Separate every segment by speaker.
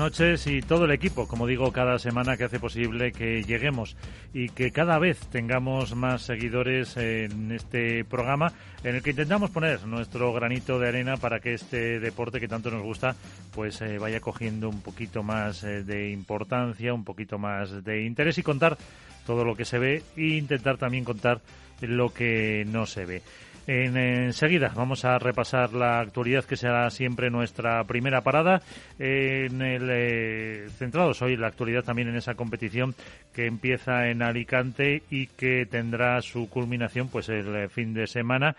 Speaker 1: Noches y todo el equipo, como digo, cada semana que hace posible que lleguemos y que cada vez tengamos más seguidores en este programa en el que intentamos poner nuestro granito de arena para que este deporte que tanto nos gusta pues eh, vaya cogiendo un poquito más eh, de importancia, un poquito más de interés y contar todo lo que se ve e intentar también contar lo que no se ve. En, enseguida vamos a repasar la actualidad que será siempre nuestra primera parada. En el eh, centrados hoy la actualidad también en esa competición que empieza en Alicante y que tendrá su culminación pues el eh, fin de semana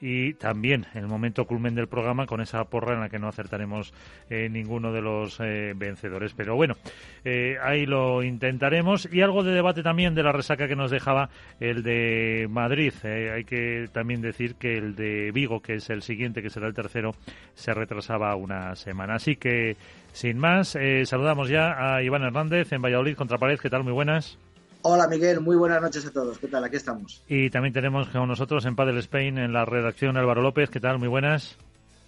Speaker 1: y también el momento culmen del programa con esa porra en la que no acertaremos eh, ninguno de los eh, vencedores. Pero bueno, eh, ahí lo intentaremos y algo de debate también de la resaca que nos dejaba el de Madrid. hay que también decir que el de Vigo, que es el siguiente, que será el tercero, se retrasaba una semana. Así que, sin más, saludamos ya a Iván Hernández en Valladolid contra Pared. ¿Qué tal? Muy buenas.
Speaker 2: Hola Miguel, muy buenas noches a todos. ¿Qué tal? Aquí estamos.
Speaker 1: Y también tenemos con nosotros en Padel Spain en la redacción Álvaro López. ¿Qué tal? Muy buenas.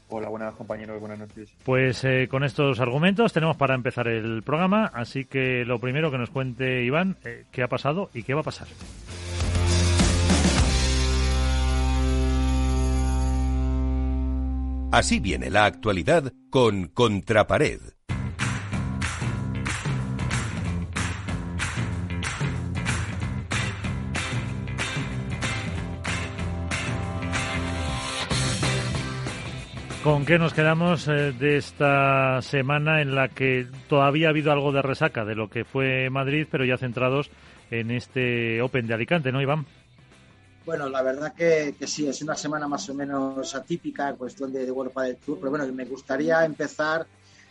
Speaker 3: Hola, buenas compañeros, buenas noches.
Speaker 1: Pues eh, con estos argumentos tenemos para empezar el programa, así que lo primero que nos cuente Iván, eh, qué ha pasado y qué va a pasar.
Speaker 4: Así viene la actualidad con Contrapared.
Speaker 1: ¿Con qué nos quedamos eh, de esta semana en la que todavía ha habido algo de resaca de lo que fue Madrid, pero ya centrados en este Open de Alicante, ¿no, Iván?
Speaker 2: Bueno, la verdad que, sí, es una semana más o menos atípica en cuestión de, de World del Tour, pero bueno, me gustaría empezar,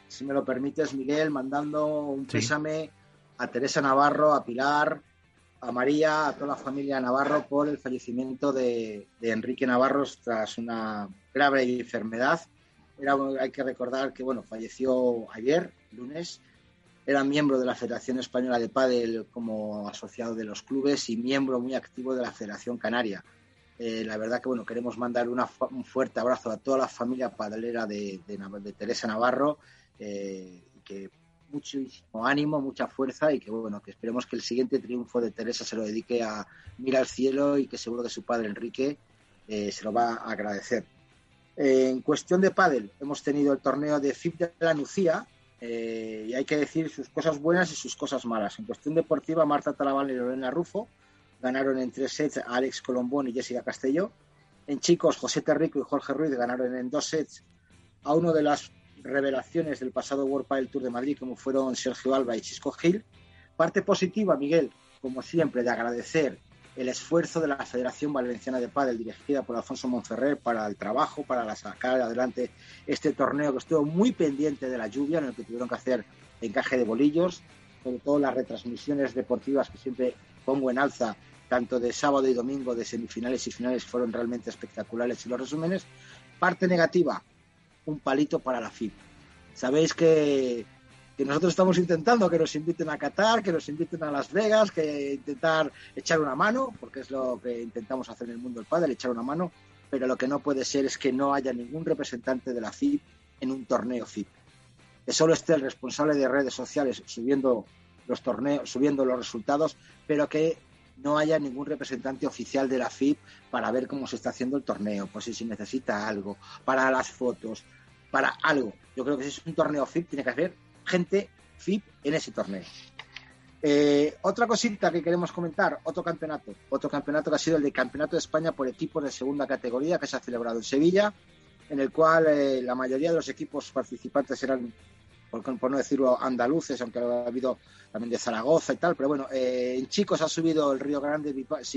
Speaker 2: si me lo permites, Miguel, mandando un pésame a Teresa Navarro, a Pilar, a María, a toda la familia Navarro por el fallecimiento de, Enrique Navarro tras una grave enfermedad. Hay que recordar que bueno, falleció ayer, lunes. Era miembro de la Federación Española de Pádel como asociado de los clubes y miembro muy activo de la Federación Canaria. Eh, la verdad que bueno, queremos mandar un fuerte abrazo a toda la familia padelera de, Teresa Navarro, eh, que muchísimo ánimo, mucha fuerza y que bueno, que esperemos que el siguiente triunfo de Teresa se lo dedique a mirar al cielo y que seguro que su padre Enrique eh, se lo va a agradecer. En cuestión de pádel, hemos tenido el torneo de FIP de la Nucía eh, y hay que decir sus cosas buenas y sus cosas malas. En cuestión deportiva, Marta Talabán y Lorena Rufo ganaron en tres sets a Alex Colombón y Jessica Castelló. En chicos, José Terrico y Jorge Ruiz ganaron en dos sets a uno de las revelaciones del pasado World Padel Tour de Madrid, como fueron Sergio Alba y Chisco Gil. Parte positiva, Miguel, como siempre, de agradecer el esfuerzo de la Federación Valenciana de Padel, dirigida por Alfonso Monferrer, para el trabajo, para la sacar adelante este torneo que estuvo muy pendiente de la lluvia, en el que tuvieron que hacer encaje de bolillos, sobre todo las retransmisiones deportivas que siempre pongo en alza, tanto de sábado y domingo, de semifinales y finales, fueron realmente espectaculares y los resúmenes. Parte negativa, un palito para la FIP. Sabéis que, nosotros estamos intentando que nos inviten a Qatar, que nos inviten a Las Vegas, que intentar echar una mano, porque es lo que intentamos hacer en el mundo del pádel, echar una mano, pero lo que no puede ser es que no haya ningún representante de la FIP en un torneo FIP. Que solo esté el responsable de redes sociales subiendo los torneos, subiendo los resultados, pero que no haya ningún representante oficial de la FIP para ver cómo se está haciendo el torneo, pues si se necesita algo, para las fotos, para algo. Yo creo que si es un torneo FIP, tiene que haber gente FIP en ese torneo. Eh, otra cosita que queremos comentar, otro campeonato, otro campeonato que ha sido el de Campeonato de España por equipos de segunda categoría que se ha celebrado en Sevilla, en el cual eh, la mayoría de los equipos participantes eran por, no decirlo andaluces, aunque ha habido también de Zaragoza y tal, pero bueno, eh, en chicos ha subido el Río Grande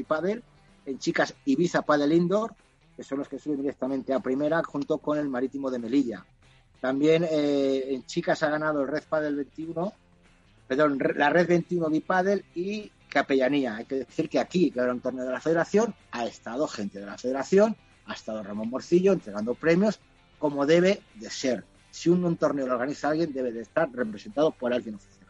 Speaker 2: Padel, en chicas Ibiza Padel Indoor, que son los que suben directamente a primera, junto con el Marítimo de Melilla. También eh, en chicas ha ganado el Red Padel 21, perdón, la Red 21 Bipadel y Capellanía. Hay que decir que aquí, que era un torneo de la Federación, ha estado gente de la Federación ha estado Ramón Morcillo entregando premios como debe de ser. Si un, torneo lo organiza alguien, debe de estar representado por alguien oficial.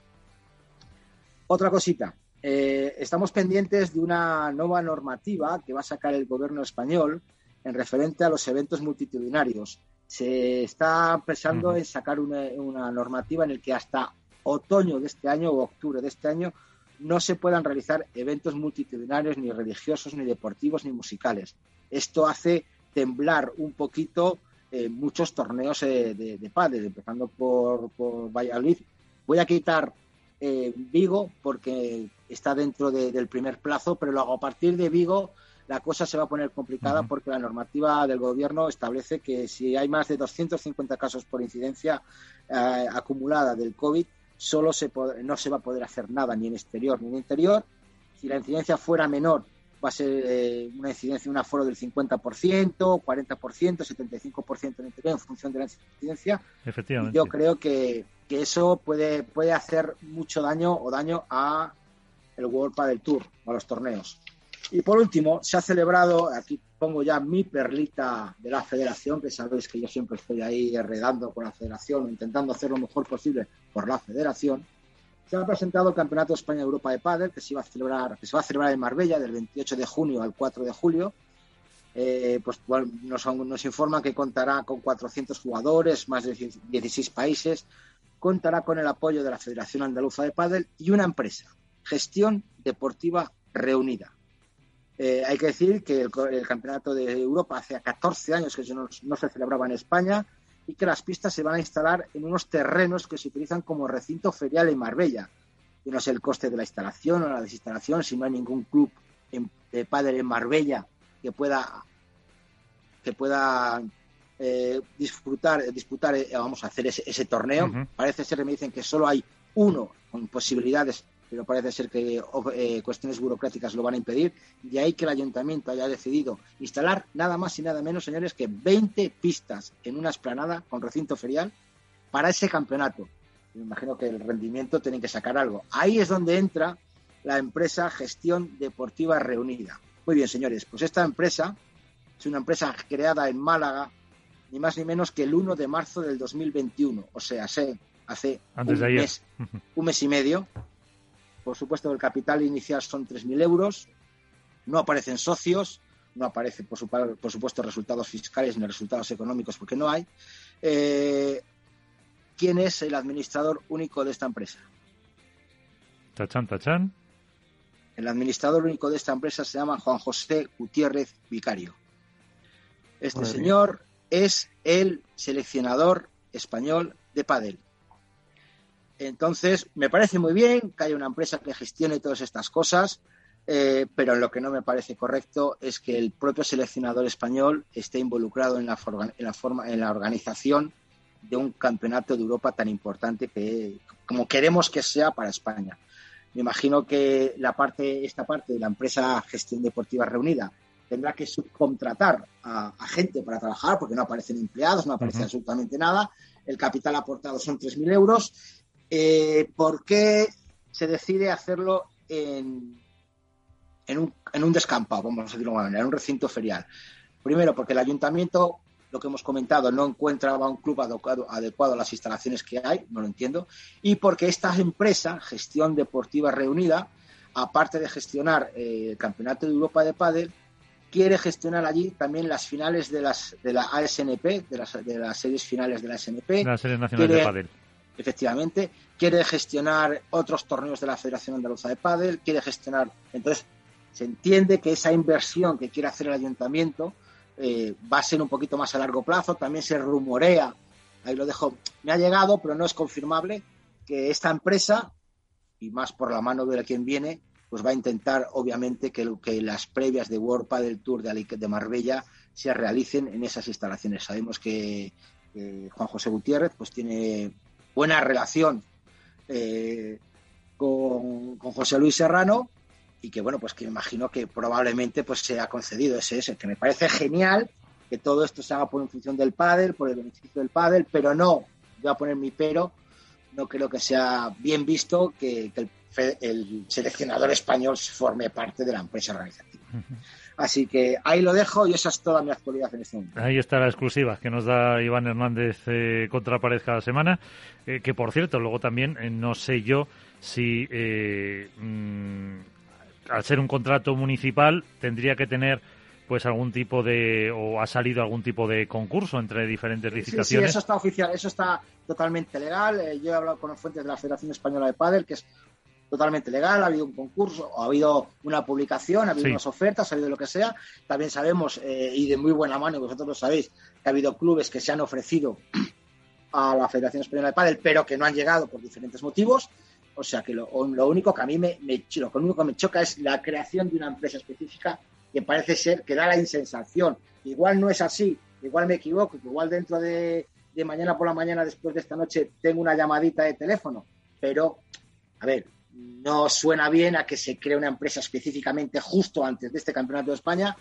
Speaker 2: Otra cosita, eh, estamos pendientes de una nueva normativa que va a sacar el gobierno español en referente a los eventos multitudinarios. Se está pensando en sacar una, una normativa en el que hasta otoño de este año o octubre de este año no se puedan realizar eventos multitudinarios ni religiosos, ni deportivos, ni musicales. Esto hace temblar un poquito eh, muchos torneos eh, de, de pádel, empezando por, por, Valladolid. Voy a quitar eh, Vigo porque está dentro del primer plazo, pero luego a partir de Vigo la cosa se va a poner complicada porque la normativa del gobierno establece que si hay más de 250 casos por incidencia acumulada del COVID, solo se no se va a poder hacer nada ni en exterior ni en interior. Si la incidencia fuera menor, va a ser eh, una incidencia, un aforo del 50%, 40%, 75% en interior en función de la incidencia.
Speaker 1: Efectivamente.
Speaker 2: yo creo que, que, eso puede, puede hacer mucho daño o daño a el World del Tour, a los torneos. Y por último, se ha celebrado, aquí pongo ya mi perlita de la federación, que sabéis que yo siempre estoy ahí enredando con la federación, intentando hacer lo mejor posible por la federación. Se ha presentado el Campeonato de España Europa de Padel, que se, iba a celebrar, que se va a celebrar en Marbella del 28 de junio al 4 de julio. Eh, pues nos, nos informan que contará con 400 jugadores, más de 16 países, contará con el apoyo de la Federación Andaluza de Padel y una empresa, Gestión Deportiva Reunida. Eh, hay que decir que el, Campeonato de Europa hace 14 años que no, no, se celebraba en España y que las pistas se van a instalar en unos terrenos que se utilizan como recinto ferial en Marbella. Y no sé el coste de la instalación o la desinstalación, si no hay ningún club de padre en Marbella que pueda que pueda eh, disfrutar, disputar, eh, vamos a hacer ese, torneo. Parece ser que me dicen que solo hay uno con posibilidades pero parece ser que eh, cuestiones burocráticas lo van a impedir. De ahí que el ayuntamiento haya decidido instalar nada más y nada menos, señores, que 20 pistas en una esplanada con recinto ferial para ese campeonato. Me imagino que el rendimiento tiene que sacar algo. Ahí es donde entra la empresa Gestión Deportiva Reunida. Muy bien, señores, pues esta empresa es una empresa creada en Málaga, ni más ni menos que el 1 de marzo del 2021, o sea, hace, hace un, mes, un mes y medio, por supuesto, el capital inicial son 3.000 euros. No aparecen socios, no aparecen, por, supuesto, resultados fiscales ni resultados económicos porque no hay. Eh, ¿Quién es el administrador único de esta empresa?
Speaker 1: Tachan, tachan.
Speaker 2: El administrador único de esta empresa se llama Juan José Gutiérrez Vicario. Este señor es el seleccionador español de Padel. Entonces, me parece muy bien que haya una empresa que gestione todas estas cosas, eh, pero lo que no me parece correcto es que el propio seleccionador español esté involucrado en la, en la, forma, en la organización de un campeonato de Europa tan importante que, como queremos que sea para España. Me imagino que la parte, esta parte de la empresa Gestión Deportiva Reunida tendrá que subcontratar a, gente para trabajar porque no aparecen empleados, no aparece absolutamente nada. El capital aportado son 3.000 euros eh, ¿por qué se decide hacerlo en, en, un, en un descampado, vamos a decirlo de manera, en un recinto ferial? Primero, porque el ayuntamiento, lo que hemos comentado, no encuentra un club adecuado, adecuado a las instalaciones que hay, no lo entiendo, y porque esta empresa, Gestión Deportiva Reunida, aparte de gestionar eh, el Campeonato de Europa de Pádel, quiere gestionar allí también las finales de las de la ASNP, de las, de las series finales de la ASNP.
Speaker 1: La serie nacional de Pádel
Speaker 2: efectivamente, quiere gestionar otros torneos de la Federación Andaluza de Pádel, quiere gestionar, entonces se entiende que esa inversión que quiere hacer el ayuntamiento eh, va a ser un poquito más a largo plazo, también se rumorea, ahí lo dejo, me ha llegado, pero no es confirmable, que esta empresa, y más por la mano de quien viene, pues va a intentar, obviamente, que, que las previas de World Padel Tour de, de Marbella se realicen en esas instalaciones. Sabemos que Juan José Gutiérrez pues tiene buena relación eh, con, José Luis Serrano y que bueno, pues que imagino que probablemente pues se ha concedido ese, ese, que me parece genial que todo esto se haga por en función del pádel, por el beneficio del pádel, pero no, voy a poner mi pero, no creo que sea bien visto que, el, seleccionador español forme parte de la empresa organizativa. Así que ahí lo dejo y esa es toda mi actualidad en este momento.
Speaker 1: Ahí está la exclusiva que nos da Iván Hernández eh, contra pared cada semana. Eh, que por cierto, luego también eh, no sé yo si mm, al ser un contrato municipal tendría que tener pues algún tipo de o ha salido algún tipo de concurso entre diferentes licitaciones. Sí,
Speaker 2: eso está oficial, eso está totalmente legal. yo he hablado con fuentes de la Federación Española de Padel, que es totalmente legal, ha habido un concurso, ha habido una publicación, ha habido unas ofertas, ha habido lo que sea. También sabemos, eh, y de muy buena mano, vosotros lo sabéis, que ha habido clubes que se han ofrecido a la Federación Española de Padel, pero que no han llegado por diferentes motivos. O sea que lo, único que a mí me, me, lo único que me choca es la creación de una empresa específica que parece ser que da la insensación. Igual no es así, igual me equivoco, igual dentro de, de mañana por la mañana, después de esta noche, tengo una llamadita de teléfono. Pero, a ver, no suena bien a que se cree una empresa específicamente justo antes de este campeonato de España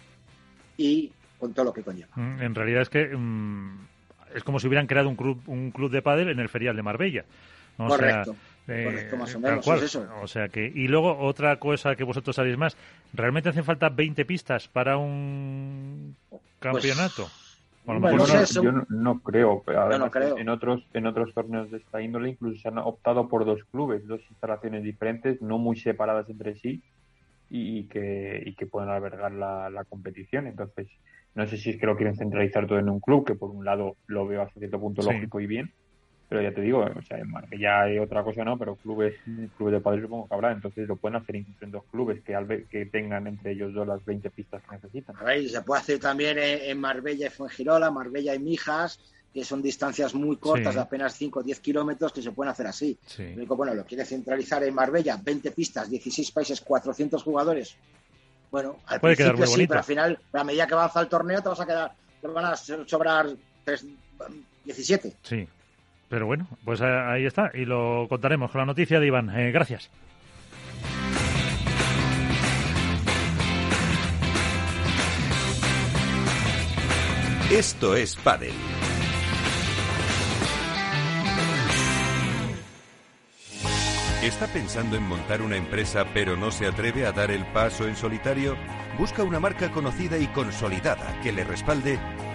Speaker 2: y con todo lo que conlleva.
Speaker 1: Mm, en realidad es que mm, es como si hubieran creado un club, un club de pádel en el ferial de Marbella.
Speaker 2: correcto. Eh, correcto, más o menos. Es eso.
Speaker 1: O sea que, y luego otra cosa que vosotros sabéis más, ¿realmente hacen falta 20 pistas para un pues
Speaker 3: yo no, creo, pero en otros en otros torneos de esta índole incluso se han optado por dos clubes, dos instalaciones diferentes, no muy separadas entre sí y que, y que pueden albergar la, la competición. Entonces, no sé si es que lo quieren centralizar todo en un club, que por un lado lo veo hasta cierto punto lógico y bien, pero ya te digo, o sea, ya hay otra cosa, ¿no? Pero clubes, clubes de padres supongo que habrá, entonces lo pueden hacer incluso en dos clubes que, que tengan entre ellos dos las 20 pistas que necesitan.
Speaker 2: A ver, se puede hacer también en Marbella y Fuengirola, Marbella y Mijas, que son distancias muy cortas, de apenas 5 o 10 kilómetros, que se pueden hacer así. bueno, lo quiere centralizar en Marbella, 20 pistas, 16 países, 400 jugadores. Bueno, al puede principio sí, pero al final, a medida que avanza el torneo, te vas a quedar, te van a sobrar 3, 17.
Speaker 1: Sí. Pero bueno, pues ahí está y lo contaremos con la noticia de Iván. Eh, gracias.
Speaker 4: Esto es Padel. ¿Está pensando en montar una empresa pero no se atreve a dar el paso en solitario? Busca una marca conocida y consolidada que le respalde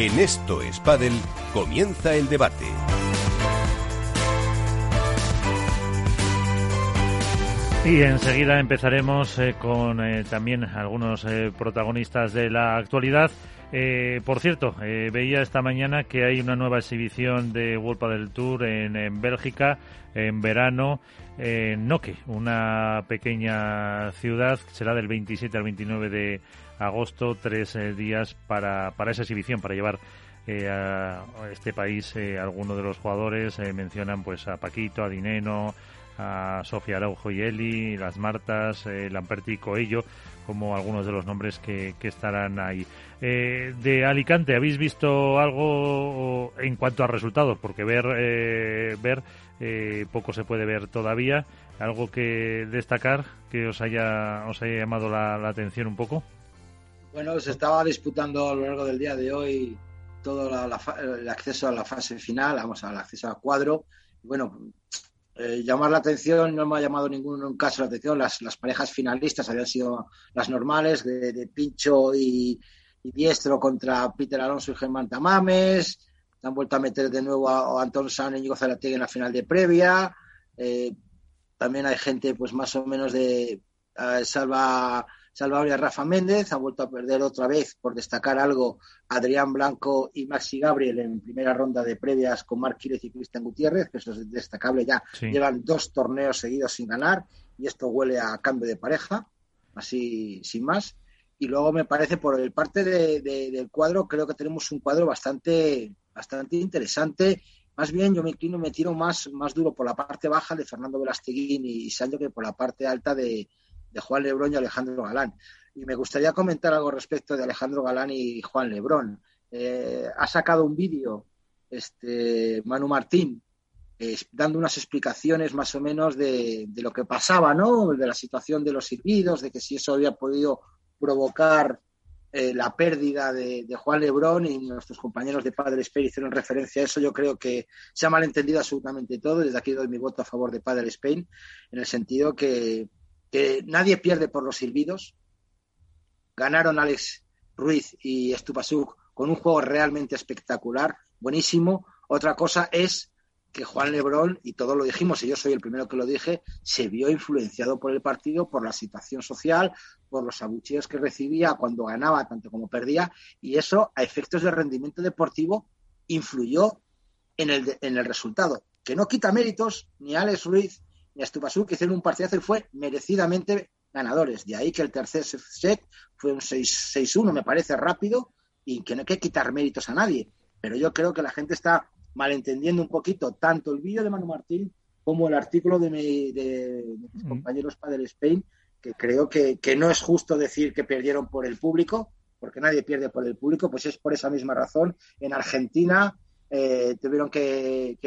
Speaker 4: En Esto es Padel comienza el debate.
Speaker 1: Y enseguida empezaremos eh, con eh, también algunos eh, protagonistas de la actualidad. por cierto, veía esta mañana que hay una nueva exhibición de World del Tour en, en, Bélgica en verano en Noque, una pequeña ciudad, será del 27 al 29 de agosto, tres eh, días para, para esa exhibición, para llevar eh, a este país eh, algunos de los jugadores. mencionan pues a Paquito, a Dineno, a Sofía Araujo y Eli, las Martas, Lamperti y Coello, como algunos de los nombres que, que estarán ahí. de Alicante, ¿habéis visto algo en cuanto a resultados? Porque ver, ver poco se puede ver todavía. ¿Algo que destacar que os haya, os haya llamado la atención un poco?
Speaker 2: Bueno, se estaba disputando a lo largo del día de hoy todo el acceso a la fase final, vamos, al acceso al cuadro. Bueno, eh, llamar la atención, no me ha llamado ningún caso la atención, las, las parejas finalistas habían sido las normales, de, Pincho y, Diestro contra Peter Alonso y Germán Tamames, han vuelto a meter de nuevo a, Antón San y Íñigo Zarategui en la final de previa, eh, también hay gente pues más o menos de eh, Salva Salvador Rafa Méndez, ha vuelto a perder otra vez, por destacar algo, Adrián Blanco y Maxi Gabriel en primera ronda de previas con Marc Quírez y Cristian Gutiérrez, que eso es destacable ya. Llevan dos torneos seguidos sin ganar y esto huele a cambio de pareja, así sin más. Y luego me parece, por el parte del cuadro, creo que tenemos un cuadro bastante, bastante interesante. Más bien, yo me inclino, me tiro más, más duro por la parte baja de Fernando Velasteguín y Sancho que por la parte alta de, Juan Lebrón y Alejandro Galán. Y me gustaría comentar algo respecto de Alejandro Galán y Juan Lebrón. Eh, ha sacado un vídeo este Manu Martín dando unas explicaciones más o menos de, lo que pasaba, ¿no? De la situación de los silbidos, de que si eso había podido provocar eh, la pérdida de, Juan Lebrón y nuestros compañeros de Padre Spain hicieron referencia a eso. Yo creo que se ha malentendido absolutamente todo. Desde aquí doy mi voto a favor de Padre Spain, en el sentido que, que nadie pierde por los silbidos. Ganaron Alex Ruiz y Estupasuk con un juego realmente espectacular, buenísimo. Otra cosa es que Juan Lebrón, y todos lo dijimos, y yo soy el primero que lo dije, se vio influenciado por el partido, por la situación social, por los abucheos que recibía cuando ganaba tanto como perdía, y eso, a efectos de rendimiento deportivo, influyó en el, en el resultado. Que no quita méritos ni a Alex Ruiz Estupasú, que hicieron un partidazo y fue merecidamente ganadores. De ahí que el tercer set fue un 6-1, me parece rápido, y que no hay que quitar méritos a nadie. Pero yo creo que la gente está malentendiendo un poquito tanto el vídeo de Manu Martín como el artículo de, mis compañeros Padre Spain, que creo que, no es justo decir que perdieron por el público, porque nadie pierde por el público, pues es por esa misma razón. En Argentina eh, tuvieron que,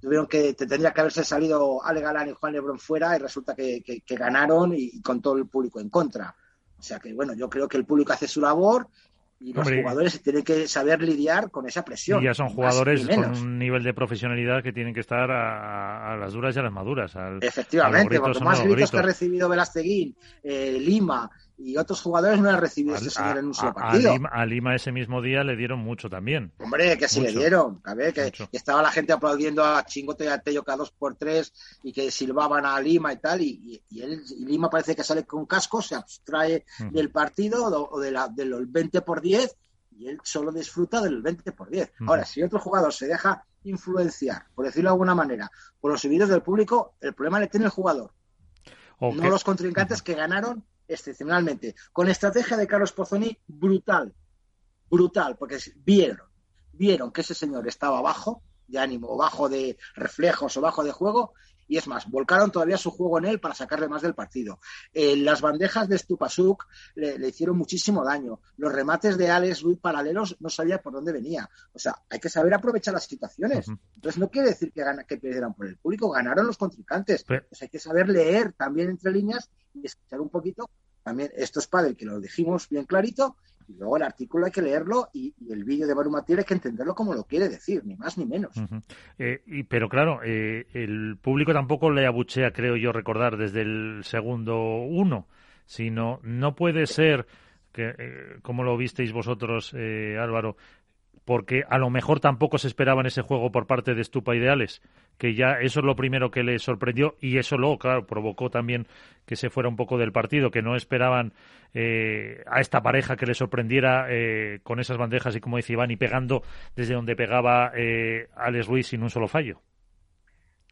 Speaker 2: tuvieron que te tendría que haberse salido Ale Galán y Juan Lebrón fuera y resulta que, que, ganaron y, con todo el público en contra. O sea que bueno, yo creo que el público hace su labor y los jugadores tienen que saber lidiar con esa presión.
Speaker 1: Y ya son jugadores con un nivel de profesionalidad que tienen que estar a, las duras y a las maduras.
Speaker 2: Efectivamente, cuanto más gritos, que ha recibido Velasteguín, eh, Lima y otros jugadores no han recibido este señor en un solo partido.
Speaker 1: A Lima, ese mismo día le dieron mucho también.
Speaker 2: Hombre, que sí le dieron. Que, que, estaba la gente aplaudiendo a Chingote y a Tello cada dos por tres y que silbaban a Lima y tal. Y, él, Lima parece que sale con casco, se abstrae del partido o de la, del 20 por 10 y él solo disfruta del 20 por 10. Ahora, si otro jugador se deja influenciar, por decirlo de alguna manera, por los subidos del público, el problema le tiene el jugador. No los contrincantes que ganaron excepcionalmente, con estrategia de Carlos Pozzoni brutal, brutal, porque vieron, vieron que ese señor estaba bajo de ánimo, bajo de reflejos o bajo de juego, y es más, volcaron todavía su juego en él para sacarle más del partido. Eh, las bandejas de Stupasuk le, hicieron muchísimo daño. Los remates de Alex Ruiz paralelos no sabía por dónde venía. O sea, hay que saber aprovechar las situaciones. Entonces no quiere decir que, que perdieran por el público, ganaron los contrincantes. Pues hay que saber leer también entre líneas y escuchar un poquito. También esto es padre, que lo dijimos bien clarito, y luego el artículo hay que leerlo y, el vídeo de Baruma tiene que entenderlo como lo quiere decir, ni más ni menos.
Speaker 1: Eh, y, pero claro, eh, el público tampoco le abuchea, creo yo recordar, desde el segundo uno, sino no puede ser que, eh, como lo visteis vosotros, Álvaro, porque a lo mejor tampoco se esperaba en ese juego por parte de Stupa Ideales, que ya eso es lo primero que le sorprendió y eso luego, claro, provocó también que se fuera un poco del partido, que no esperaban eh, a esta pareja que le sorprendiera eh, con esas bandejas y como dice Iván, y pegando desde donde pegaba eh, Alex Ruiz sin un solo fallo.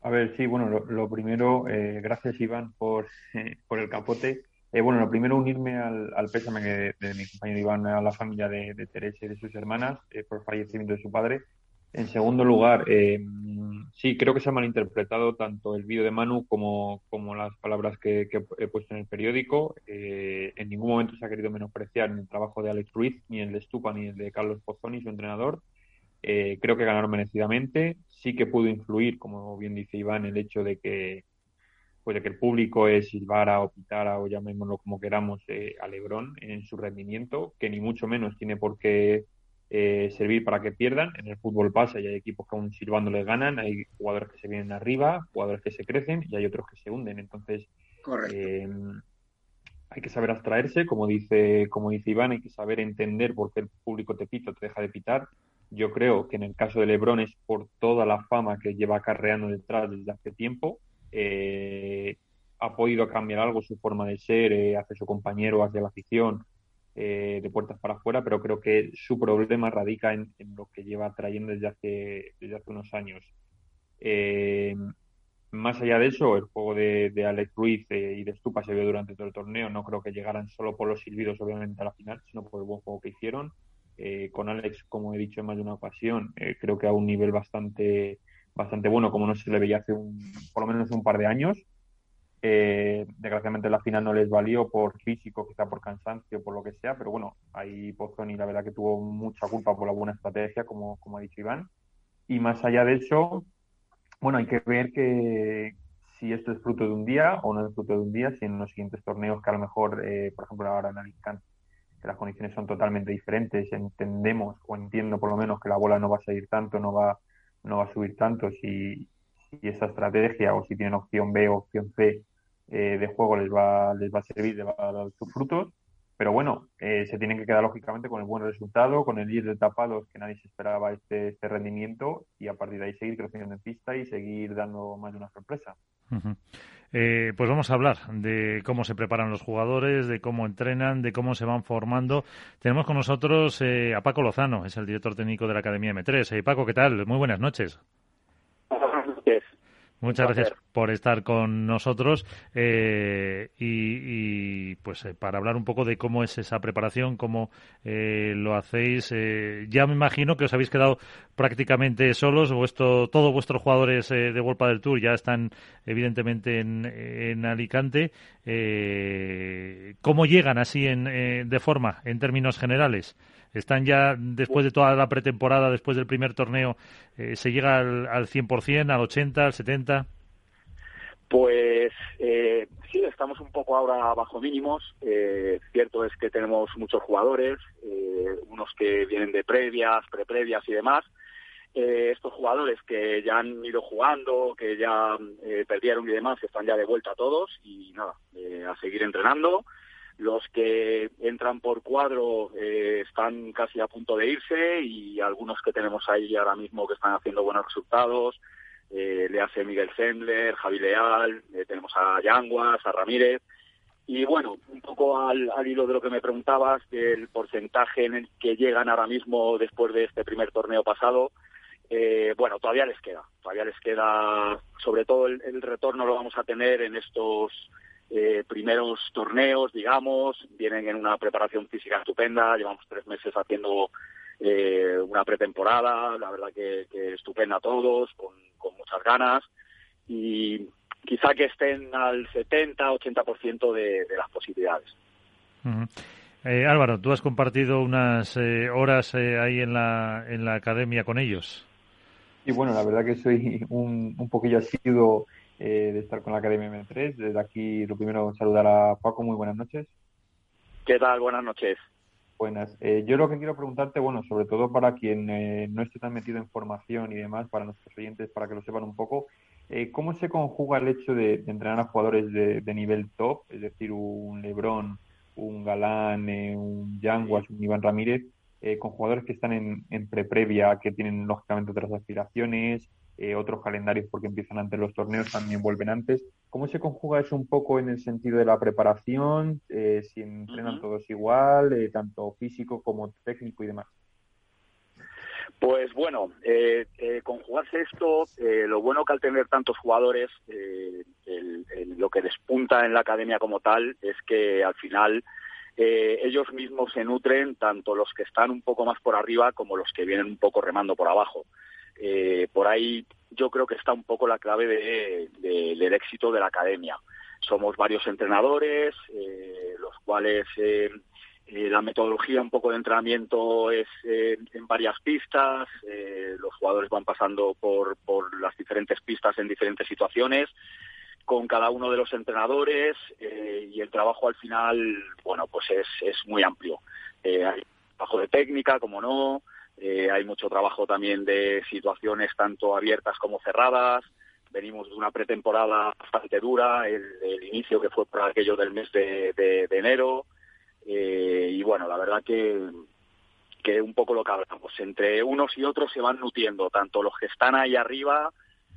Speaker 3: A ver, sí, bueno, lo, primero, gracias Iván por, por el capote. Eh, bueno, lo primero unirme al, al pésame de, de, mi compañero Iván a la familia de, de Teresa y de sus hermanas eh, por fallecimiento de su padre. En segundo lugar, eh, sí, creo que se ha malinterpretado tanto el vídeo de Manu como, como las palabras que, que, he puesto en el periódico. Eh, en ningún momento se ha querido menospreciar ni el trabajo de Alex Ruiz, ni el de Stupa, ni el de Carlos Pozzoni, su entrenador. Eh, creo que ganaron merecidamente. Sí que pudo influir, como bien dice Iván, el hecho de que pues de que el público es silbara o pitara o llamémoslo como queramos eh, a Lebron en su rendimiento, que ni mucho menos tiene por qué eh, servir para que pierdan. En el fútbol pasa y hay equipos que aún silbando les ganan, hay jugadores que se vienen arriba, jugadores que se crecen y hay otros que se hunden. Entonces, eh, hay que saber abstraerse, como dice, como dice Iván, hay que saber entender por qué el público te pita o te deja de pitar. Yo creo que en el caso de Lebron es por toda la fama que lleva acarreando detrás desde hace tiempo eh, ha podido cambiar algo su forma de ser eh, su compañero, hacia la afición, eh, de puertas para afuera, pero creo que su problema radica en, lo que lleva trayendo desde hace, desde hace unos años. más allá de eso, el juego de, de Alex Ruiz eh, y de Stupa se vio durante todo el torneo. No creo que llegaran solo por los silbidos, obviamente, a la final, sino por el buen juego que hicieron. Eh, con Alex, como he dicho en más de una ocasión, eh, creo que a un nivel bastante, bastante bueno, como no se le veía hace un, por lo menos un par de años. desgraciadamente la final no les valió por físico, quizá por cansancio, por lo que sea, pero bueno, ahí Pozzoni la verdad que tuvo mucha culpa por la buena estrategia, como, como ha dicho Iván. Y más allá de eso, bueno, hay que ver que si esto es fruto de un día o no es fruto de un día, si en los siguientes torneos que a lo mejor, eh, por ejemplo, ahora en Alicante, que las condiciones son totalmente diferentes, entendemos o entiendo por lo menos que la bola no va a salir tanto, no va, no va a subir tanto, si, si esa estrategia o si tienen opción B o opción C eh, de juego les va, les va a servir, les va a dar sus frutos, pero bueno, eh, se tienen que quedar lógicamente con el buen resultado, con el 10 de tapados que nadie se esperaba este, este rendimiento y a partir de ahí seguir creciendo en pista y seguir dando más de una sorpresa.
Speaker 1: Eh, pues vamos a hablar de cómo se preparan los jugadores, de cómo entrenan, de cómo se van formando. Tenemos con nosotros eh, a Paco Lozano, es el director técnico de la Academia M3. Paco, ¿qué tal? Muy buenas noches. Muchas gracias por estar con nosotros eh, y, pues eh, para hablar un poco de cómo es esa preparación, cómo eh, lo hacéis. ya me imagino que os habéis quedado prácticamente solos, vuestro, todos vuestros jugadores de World del Tour ya están evidentemente en, en Alicante. ¿Cómo llegan así en, de forma, en términos generales? ¿Están ya, después de toda la pretemporada, después del primer torneo, eh, se llega al, al 100%, al 80%, al 70%?
Speaker 5: Pues eh, sí, estamos un poco ahora bajo mínimos. Eh, cierto es que tenemos muchos jugadores, eh, unos que vienen de previas, preprevias y demás. estos jugadores que ya han ido jugando, que ya perdieron y demás, están ya de vuelta todos y nada, a seguir entrenando. Los que entran por cuadro eh, están casi a punto de irse y algunos que tenemos ahí ahora mismo que están haciendo buenos resultados. Eh, le hace Miguel Sendler, Javi Leal, eh, tenemos a Yanguas, a Ramírez. Y bueno, un poco al, hilo de lo que me preguntabas, del porcentaje en el que llegan ahora mismo después de este primer torneo pasado, eh, bueno, todavía les queda, todavía les queda, sobre todo el retorno lo vamos a tener en estos eh, primeros torneos, digamos, vienen en una preparación física estupenda, llevamos tres meses haciendo eh, una pretemporada, la verdad que, estupenda todos, con, muchas ganas y quizá que estén al 70-80% de, de las posibilidades.
Speaker 1: Eh, Álvaro, tú has compartido unas horas ahí en la, en la academia con ellos.
Speaker 3: Y bueno, la verdad que soy un, un poquillo asiduo eh, de estar con la Academia M3. Desde aquí, lo primero, saludar a Paco. Muy buenas noches.
Speaker 5: ¿Qué tal? Buenas noches.
Speaker 3: Buenas. Eh, yo lo que quiero preguntarte, bueno, sobre todo para quien eh, no esté tan metido en formación y demás, para nuestros oyentes, para que lo sepan un poco, ¿cómo se conjuga el hecho de, entrenar a jugadores de, nivel top, es decir, un Lebron, un Galán, un Yanguas, un Iván Ramírez, con jugadores que están en, en pre-previa, que tienen lógicamente otras aspiraciones, eh, otros calendarios porque empiezan antes los torneos, también vuelven antes. ¿Cómo se conjuga eso un poco en el sentido de la preparación? Eh, si entrenan todos igual, eh, tanto físico como técnico y demás.
Speaker 5: Pues bueno, eh, conjugarse esto, lo bueno que al tener tantos jugadores, lo que despunta en la academia como tal es que al final ellos mismos se nutren, tanto los que están un poco más por arriba como los que vienen un poco remando por abajo. Eh, por ahí yo creo que está un poco la clave del éxito de la academia. Somos varios entrenadores, eh, los cuales eh, la metodología un poco de entrenamiento es en varias pistas, los jugadores van pasando por, por las diferentes pistas en diferentes situaciones con cada uno de los entrenadores y el trabajo al final, bueno, pues es, es muy amplio. hay trabajo de técnica, como no, eh, hay mucho trabajo también de situaciones tanto abiertas como cerradas. Venimos de una pretemporada bastante dura, el, inicio que fue por aquello del mes de, enero. Eh, y bueno, la verdad que, que un poco lo que hablamos. Entre unos y otros se van nutriendo, tanto los que están ahí arriba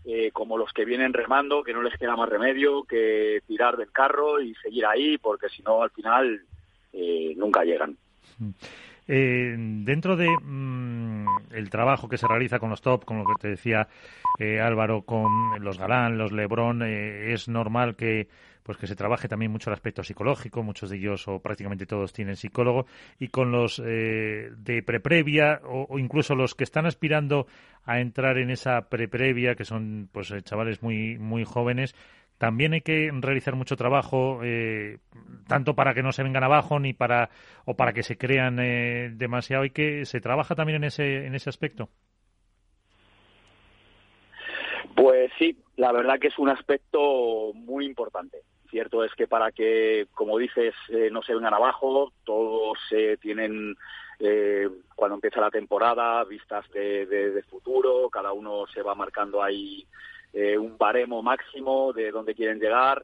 Speaker 5: eh, como los que vienen remando, que no les queda más remedio que tirar del carro y seguir ahí, porque si no, al final nunca llegan.
Speaker 1: Eh, dentro de mm, el trabajo que se realiza con los top, con lo que te decía eh, Álvaro, con los Galán, los Lebrón, eh, es normal que pues que se trabaje también mucho el aspecto psicológico, muchos de ellos o prácticamente todos tienen psicólogo, y con los de preprevia o, o, incluso los que están aspirando a entrar en esa preprevia, que son pues chavales muy, muy jóvenes, también hay que realizar mucho trabajo, eh, tanto para que no se vengan abajo ni para o para que se crean eh, demasiado. Y que se trabaja también en ese en ese aspecto.
Speaker 5: Pues sí, la verdad que es un aspecto muy importante. Cierto es que para que, como dices, eh, no se vengan abajo, todos tienen cuando empieza la temporada vistas de, de futuro, cada uno se va marcando ahí eh, un baremo máximo de dónde quieren llegar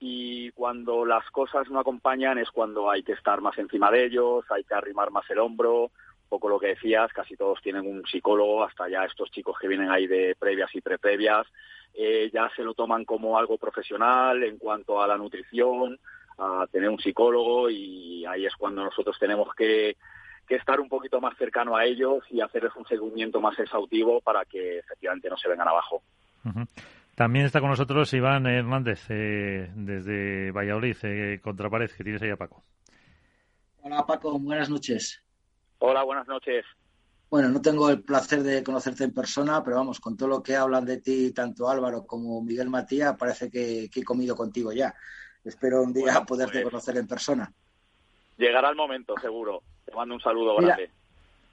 Speaker 5: y cuando las cosas no acompañan es cuando hay que estar más encima de ellos, hay que arrimar más el hombro, un poco lo que decías, casi todos tienen un psicólogo, hasta ya estos chicos que vienen ahí de previas y preprevias, eh, ya se lo toman como algo profesional en cuanto a la nutrición, a tener un psicólogo y ahí es cuando nosotros tenemos que, que estar un poquito más cercano a ellos y hacerles un seguimiento más exhaustivo para que efectivamente no se vengan abajo.
Speaker 1: También está con nosotros Iván Hernández, eh, desde Valladolid, eh, Contrapared, que tienes ahí a Paco.
Speaker 2: Hola Paco, buenas noches.
Speaker 5: Hola, buenas noches.
Speaker 2: Bueno, no tengo el placer de conocerte en persona, pero vamos, con todo lo que hablan de ti, tanto Álvaro como Miguel Matías, parece que, he comido contigo ya. Espero un día poderte pues conocer en persona.
Speaker 5: Llegará el momento, seguro. Te mando un saludo grande.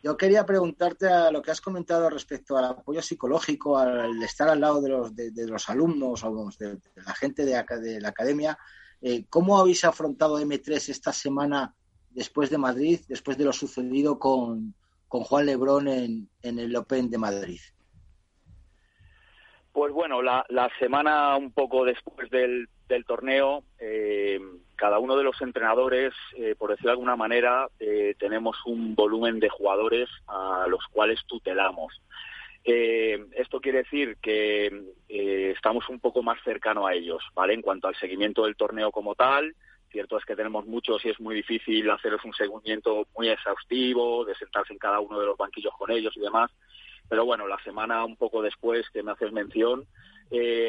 Speaker 2: Yo quería preguntarte a lo que has comentado respecto al apoyo psicológico, al estar al lado de los, de, los alumnos o de, la gente de, la academia. Eh, ¿Cómo habéis afrontado M3 esta semana después de Madrid, después de lo sucedido con, Juan Lebrón en, el Open de Madrid?
Speaker 5: Pues bueno, la, semana un poco después del, torneo, eh, cada uno de los entrenadores, eh, por decirlo de alguna manera, eh, tenemos un volumen de jugadores a los cuales tutelamos. Eh, esto quiere decir que estamos un poco más cercano a ellos, ¿vale? En cuanto al seguimiento del torneo como tal, cierto es que tenemos muchos y es muy difícil haceros un seguimiento muy exhaustivo, de sentarse en cada uno de los banquillos con ellos y demás. Pero bueno, la semana un poco después que me haces mención,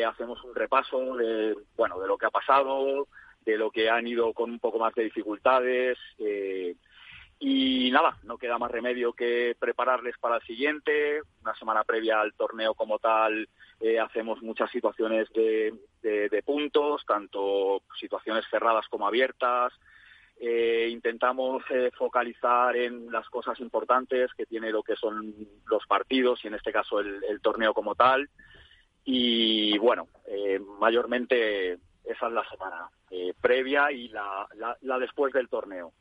Speaker 5: hacemos un repaso bueno, de lo que ha pasado, de lo que han ido con un poco más de dificultades. Eh, y nada, no queda más remedio que prepararles para el siguiente. Una semana previa al torneo como tal, eh, hacemos muchas situaciones de, puntos, tanto situaciones cerradas como abiertas. Eh, intentamos focalizar en las cosas importantes que tiene lo que son los partidos y en este caso el, el torneo como tal. Y bueno, mayormente esa es la semana eh, previa y la, la, después del torneo.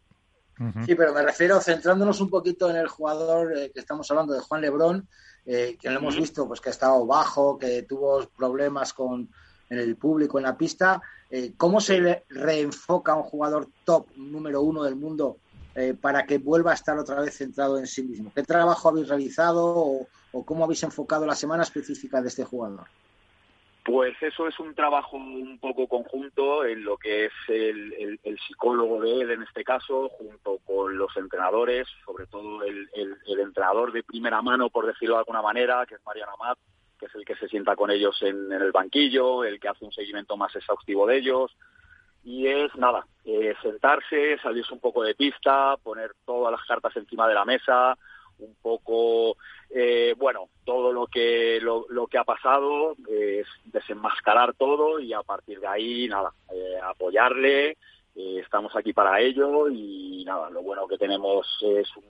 Speaker 2: Sí, pero me refiero, centrándonos un poquito en el jugador eh, que estamos hablando de Juan Lebrón, eh, que lo hemos visto pues que ha estado bajo, que tuvo problemas con en el público, en la pista. ¿Cómo se reenfoca un jugador top número uno del mundo para que vuelva a estar otra vez centrado en sí mismo? ¿Qué trabajo habéis realizado o cómo habéis enfocado la semana específica de este jugador?
Speaker 5: Pues eso es un trabajo un poco conjunto en lo que es el, psicólogo de él en este caso, junto con los entrenadores, sobre todo el, entrenador de primera mano, por decirlo de alguna manera, que es Mariana Amat, que es el que se sienta con ellos en, el banquillo, el que hace un seguimiento más exhaustivo de ellos. Y es nada, eh, sentarse, salirse un poco de pista, poner todas las cartas encima de la mesa, un poco, eh, bueno, todo lo que, lo, que ha pasado, es desenmascarar todo y a partir de ahí, nada, eh, apoyarle, eh, estamos aquí para ello y nada, lo bueno que tenemos es un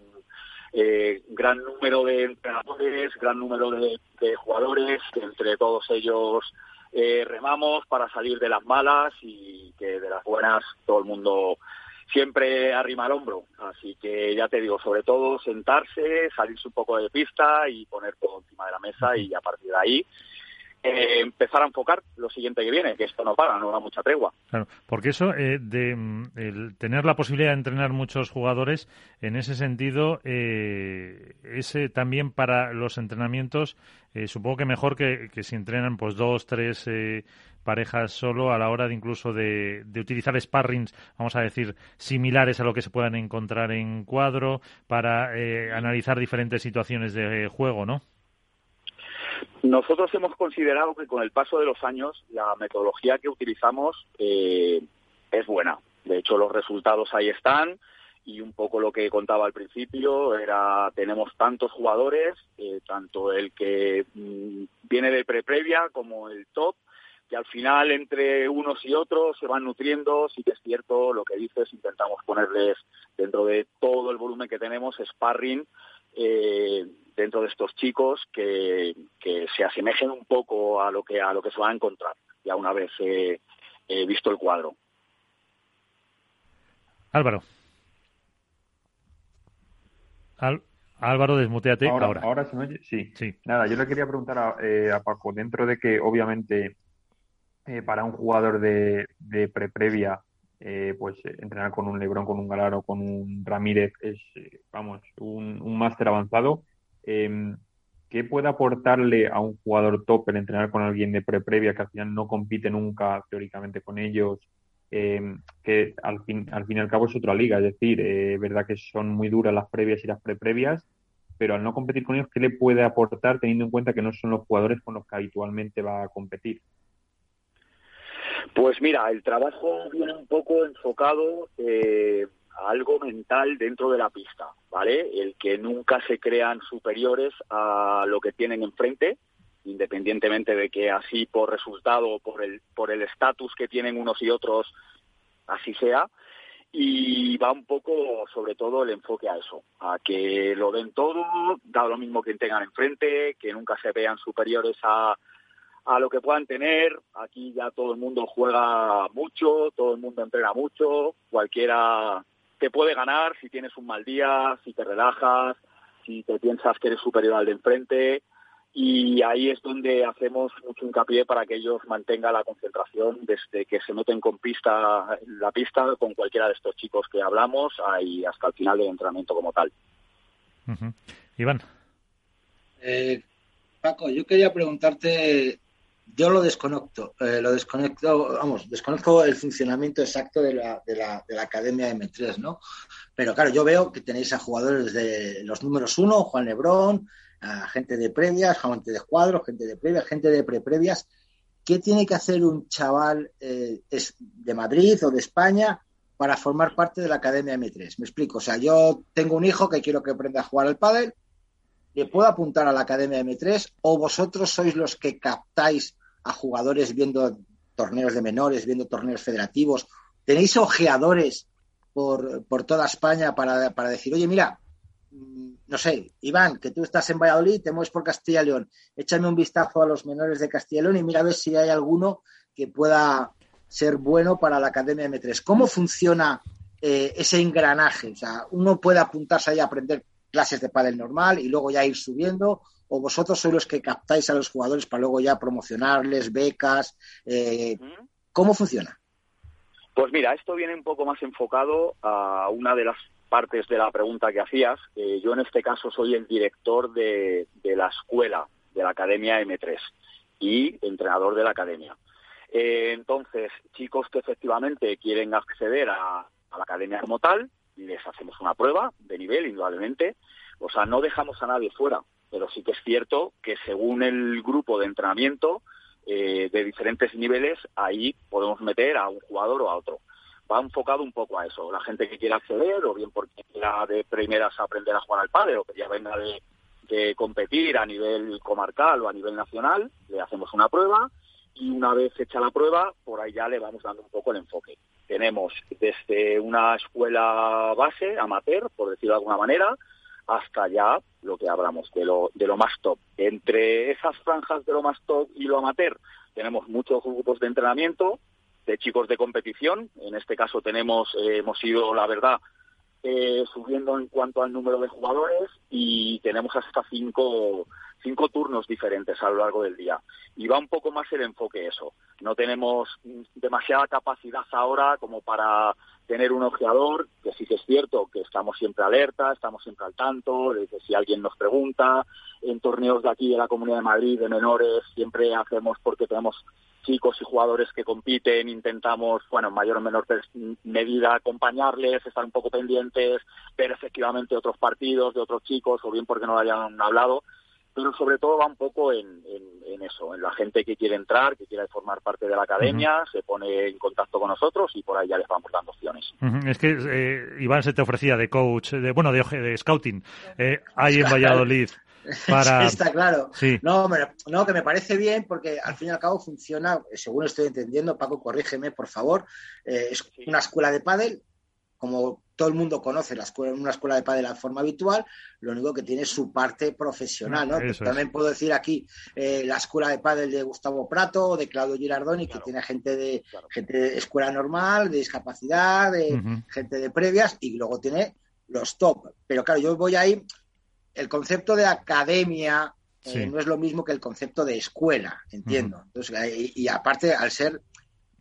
Speaker 5: gran número de entrenadores, gran número de, de jugadores, entre todos ellos remamos para salir de las malas y que de las buenas todo el mundo siempre arrima el hombro. Así que ya te digo, sobre todo sentarse, salirse un poco de pista y poner todo encima de la mesa y a partir de ahí eh, empezar a enfocar lo siguiente que viene, que esto no para, no da mucha tregua.
Speaker 1: Claro, porque eso eh, de mm, el tener la posibilidad de entrenar muchos jugadores, en ese sentido, eh, es también para los entrenamientos, supongo que mejor que, que, si entrenan pues dos, tres parejas solo a la hora de incluso de, de, utilizar sparrings, vamos a decir, similares a lo que se puedan encontrar en cuadro para analizar diferentes situaciones de juego, ¿no?
Speaker 5: Nosotros hemos considerado que con el paso de los años la metodología que utilizamos eh, es buena. De hecho, los resultados ahí están y un poco lo que contaba al principio era tenemos tantos jugadores, eh, tanto el que mm, viene de pre-previa como el top, que al final entre unos y otros se van nutriendo. Sí que es cierto lo que dices, intentamos ponerles dentro de todo el volumen que tenemos sparring eh, dentro de estos chicos que, se asemejen un poco a lo que a lo que se va a encontrar ya una vez he visto el cuadro.
Speaker 1: Álvaro. Álvaro, desmuteate ahora.
Speaker 3: Ahora, se me oye. Sí. sí. Nada, yo le quería preguntar a, eh, Paco, dentro de que obviamente eh, para un jugador de, de pre-previa eh, pues eh, entrenar con un Lebron, con un Galaro, con un Ramírez es, eh, vamos, un, máster avanzado. Em, ¿Qué puede aportarle a un jugador top el entrenar con alguien de pre-previa que al final no compite nunca teóricamente con ellos? Em, que al fin, al fin y al cabo es otra liga, es decir, es verdad que son muy duras las previas y las pre-previas, pero al no competir con ellos, ¿qué le puede aportar teniendo en cuenta que no son los jugadores con los que habitualmente va a competir?
Speaker 5: Pues mira, el trabajo viene un poco enfocado eh, algo mental dentro de la pista, ¿vale? El que nunca se crean superiores a lo que tienen enfrente, independientemente de que así por resultado o por el por el estatus que tienen unos y otros así sea y va un poco sobre todo el enfoque a eso, a que lo den todo, da lo mismo que tengan enfrente, que nunca se vean superiores a a lo que puedan tener. Aquí ya todo el mundo juega mucho, todo el mundo entrena mucho, cualquiera te puede ganar si tienes un mal día, si te relajas, si te piensas que eres superior al de enfrente. Y ahí es donde hacemos mucho hincapié para que ellos mantengan la concentración desde que se meten con pista, la pista con cualquiera de estos chicos que hablamos y hasta el final del entrenamiento como tal.
Speaker 1: Iván.
Speaker 2: Eh, Paco, yo quería preguntarte yo lo desconecto, eh, lo desconecto, vamos, desconozco el funcionamiento exacto de la, de la, de la Academia M3, ¿no? Pero claro, yo veo que tenéis a jugadores de los números uno, Juan Lebrón, a gente de previas, gente de cuadros, gente de previas, gente de pre-previas. ¿Qué tiene que hacer un chaval eh, de Madrid o de España para formar parte de la Academia M3? Me explico, o sea, yo tengo un hijo que quiero que aprenda a jugar al pádel, ¿le puedo apuntar a la Academia M3 o vosotros sois los que captáis a jugadores viendo torneos de menores, viendo torneos federativos? ¿Tenéis ojeadores por, por toda España para, para, decir, oye, mira, mm, no sé, Iván, que tú estás en Valladolid, te mueves por Castilla y León, échame un vistazo a los menores de Castilla y León y mira a ver si hay alguno que pueda ser bueno para la Academia M3. ¿Cómo funciona eh, ese engranaje? O sea, uno puede apuntarse ahí a aprender clases de pádel normal y luego ya ir subiendo? ¿O vosotros sois los que captáis a los jugadores para luego ya promocionarles, becas? Eh, ¿Cómo funciona?
Speaker 5: Pues mira, esto viene un poco más enfocado a una de las partes de la pregunta que hacías. yo en este caso soy el director de, la escuela, de la Academia M3 y entrenador de la Academia. Eh, entonces, chicos que efectivamente quieren acceder a la Academia como tal, les hacemos una prueba de nivel, indudablemente. O sea, no dejamos a nadie fuera, pero sí que es cierto que según el grupo de entrenamiento eh, de diferentes niveles, ahí podemos meter a un jugador o a otro. Va enfocado un poco a eso. La gente que quiera acceder, o bien porque quiera de primeras aprender a jugar al padre, o que ya venga de, de competir a nivel comarcal o a nivel nacional, le hacemos una prueba y una vez hecha la prueba, por ahí ya le vamos dando un poco el enfoque. Tenemos desde una escuela base, amateur, por decirlo de alguna manera, hasta ya lo que hablamos de lo, de lo más top. Entre esas franjas de lo más top y lo amateur, tenemos muchos grupos de entrenamiento de chicos de competición. En este caso tenemos, eh, hemos sido, la verdad, eh, subiendo en cuanto al número de jugadores y tenemos hasta cinco, cinco turnos diferentes a lo largo del día. Y va un poco más el enfoque eso. No tenemos demasiada capacidad ahora como para tener un ojeador, que sí que es cierto que estamos siempre alerta, estamos siempre al tanto, de que si alguien nos pregunta, en torneos de aquí de la Comunidad de Madrid, de menores, siempre hacemos porque tenemos chicos y jugadores que compiten, intentamos, bueno, en mayor o menor medida acompañarles, estar un poco pendientes, ver efectivamente otros partidos de otros chicos, o bien porque no lo hayan hablado, pero sobre todo va un poco en, eso, en la gente que quiere entrar, que quiere formar parte de la academia, se pone en contacto con nosotros y por ahí ya les vamos dando opciones.
Speaker 1: Es que eh, Iván se te ofrecía de coach, de, bueno, de, de scouting, eh, ahí en Valladolid. Para...
Speaker 2: Está claro. No, no, que me parece bien porque al fin y al cabo funciona, según estoy entendiendo, Paco, corrígeme, por favor, eh, es una escuela de pádel como todo el mundo conoce la escuela, una escuela de pádel de forma habitual, lo único que tiene su parte profesional, ¿no? También puedo decir aquí eh, la escuela de pádel de Gustavo Prato, de Claudio Girardoni, que tiene gente de gente de escuela normal, de discapacidad, de gente de previas, y luego tiene los top. Pero claro, yo voy ahí, el concepto de academia eh, no es lo mismo que el concepto de escuela, entiendo. Entonces, y aparte, al ser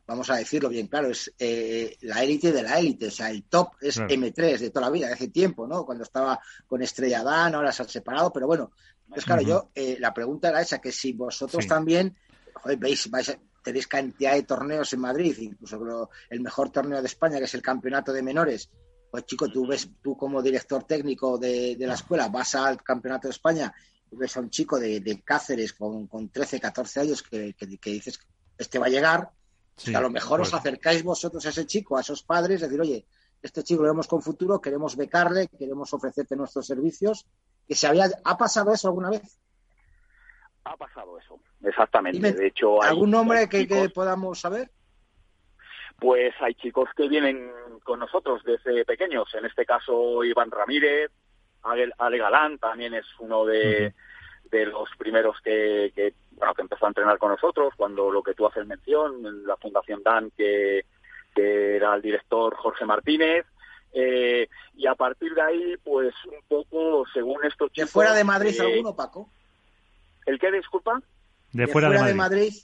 Speaker 2: vamos a decirlo bien claro, es eh, la élite de la élite, o sea, el top es M3 de toda la vida, de hace tiempo, ¿no? Cuando estaba con Estrella Dan, ahora se han separado, pero bueno, pues claro, yo, eh, la pregunta era esa, que si vosotros también, joder, veis, vais tenéis cantidad de torneos en Madrid, incluso el mejor torneo de España, que es el campeonato de menores, pues chico, tú ves, tú como director técnico de, la escuela, vas al campeonato de España, ves a un chico de, Cáceres con, con 13, 14 años que, que, que dices, este va a llegar, a lo mejor os acercáis vosotros a ese chico, a esos padres, decir, oye, este chico lo vemos con futuro, queremos becarle, queremos ofrecerte nuestros servicios. ¿Que se había, ¿Ha pasado eso alguna vez?
Speaker 5: Ha pasado eso, exactamente. de hecho,
Speaker 2: ¿Algún nombre que, podamos saber?
Speaker 5: Pues hay chicos que vienen con nosotros desde pequeños. En este caso, Iván Ramírez, Ale, Galán también es uno de, de los primeros que, que, bueno, que empezó a entrenar con nosotros, cuando lo que tú haces mención, en la Fundación DAN, que, que era el director Jorge Martínez, eh, y a partir de ahí, pues un poco, según estos chicos...
Speaker 2: ¿De fuera de Madrid eh, alguno, Paco?
Speaker 5: ¿El qué, disculpa?
Speaker 1: De, fuera, de, Madrid.
Speaker 5: de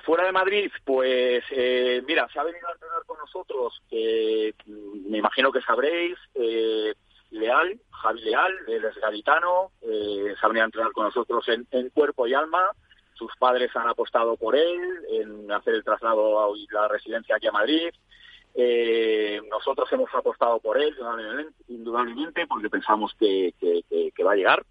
Speaker 5: fuera de Madrid, pues eh, mira, se ha venido a entrenar con nosotros, que me imagino que sabréis, eh, Leal, Javi Leal, él es gaditano, eh, se ha venido a entrenar con nosotros en, cuerpo y alma. Sus padres han apostado por él en hacer el traslado y la residencia aquí a Madrid. Eh, nosotros hemos apostado por él, indudablemente, porque pensamos que, va a llegar,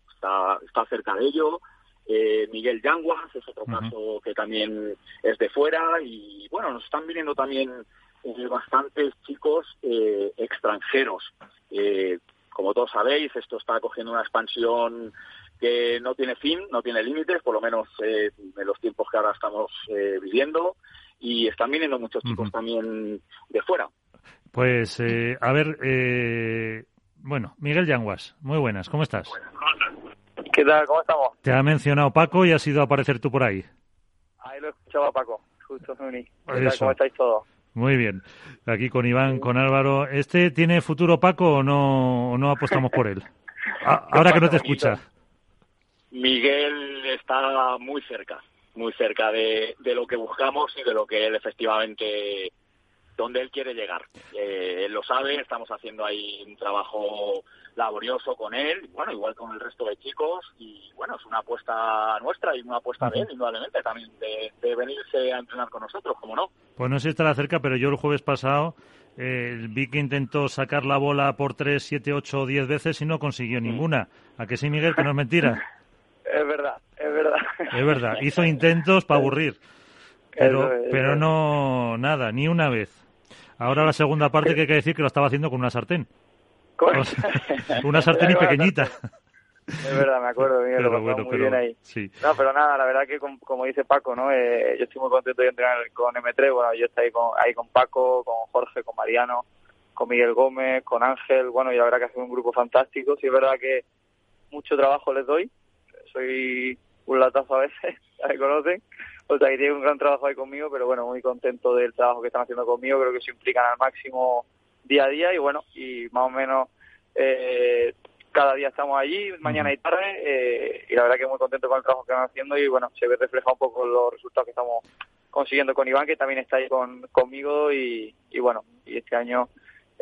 Speaker 5: está cerca de ello. Eh, Miguel Yanguas es otro caso que también es de fuera. Y bueno, nos están viniendo también eh, bastantes chicos extranjeros. Como todos sabéis, esto está cogiendo una expansión que no tiene fin, no tiene límites, por lo menos eh, en los tiempos que ahora estamos eh, viviendo, y están viniendo muchos chicos también de fuera.
Speaker 1: Pues, eh, a ver, bueno, Miguel Yanguas, muy buenas, ¿cómo estás?
Speaker 6: ¿Qué tal? ¿Cómo estamos?
Speaker 1: Te ha mencionado Paco y has ido a aparecer tú por ahí.
Speaker 6: Ahí lo escuchaba Paco, justo, Zuni. ¿Cómo estáis todos?
Speaker 1: Muy bien. Aquí con Iván, con Álvaro. ¿Este tiene futuro Paco o no, no apostamos por él? ahora que no te escucha.
Speaker 5: Miguel está muy cerca, muy cerca de, de lo que buscamos y de lo que él efectivamente donde él quiere llegar. Eh, él lo sabe, estamos haciendo ahí un trabajo laborioso con él, bueno, igual con el resto de chicos, y bueno, es una apuesta nuestra y una apuesta de él, indudablemente, también de, venirse a entrenar con nosotros, como no.
Speaker 1: Pues no sé si estará cerca, pero yo el jueves pasado eh, vi que intentó sacar la bola por 3, 7, 8 o 10 veces y no consiguió ninguna. ¿A que sí, Miguel, que no es mentira?
Speaker 6: es verdad, es verdad.
Speaker 1: Es verdad, hizo intentos para aburrir, pero, pero no, nada, ni una vez. Ahora la segunda parte que hay que decir que lo estaba haciendo con una sartén. una sartén y pequeñita.
Speaker 6: Es verdad, me acuerdo, Miguel, lo muy bien ahí. No, pero nada, la verdad que como, dice Paco, ¿no? Eh, yo estoy muy contento de entrenar con M3, bueno, yo estoy ahí con, ahí con Paco, con Jorge, con Mariano, con Miguel Gómez, con Ángel, bueno, y la verdad que ha sido un grupo fantástico, sí es verdad que mucho trabajo les doy, soy un latazo a veces, ya me conocen, o sea tienen un gran trabajo ahí conmigo, pero bueno, muy contento del trabajo que están haciendo conmigo, creo que se implican al máximo día a día y bueno, y más o menos eh, cada día estamos allí, mañana y tarde, eh, y la verdad que muy contento con el trabajo que van haciendo y bueno, se ve reflejado un poco los resultados que estamos consiguiendo con Iván, que también está ahí con, conmigo y, y bueno, y este año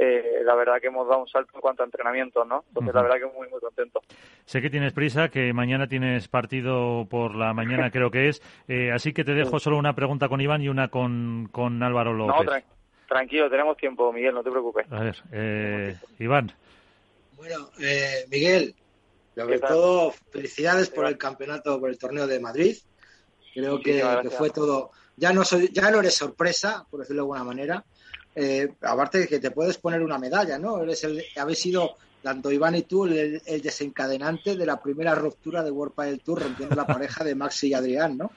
Speaker 6: eh, la verdad que hemos dado un salto en cuanto a entrenamiento, ¿no? Entonces, la verdad que muy, muy contento.
Speaker 1: Sé que tienes prisa, que mañana tienes partido por la mañana, creo que es. Eh, así que te dejo solo una pregunta con Iván y una con, con Álvaro López.
Speaker 6: No, tranquilo, tenemos tiempo, Miguel, no te preocupes.
Speaker 1: A ver, eh, Iván.
Speaker 2: Bueno, eh, Miguel, sobre todo, felicidades por el campeonato, por el torneo de Madrid. Creo que, que, fue todo. Ya no soy, ya no eres sorpresa, por decirlo de alguna manera eh, aparte de que te puedes poner una medalla, ¿no? Eres el, habéis sido, tanto Iván y tú, el, desencadenante de la primera ruptura de World del Tour, rompiendo la pareja de Maxi y Adrián, ¿no?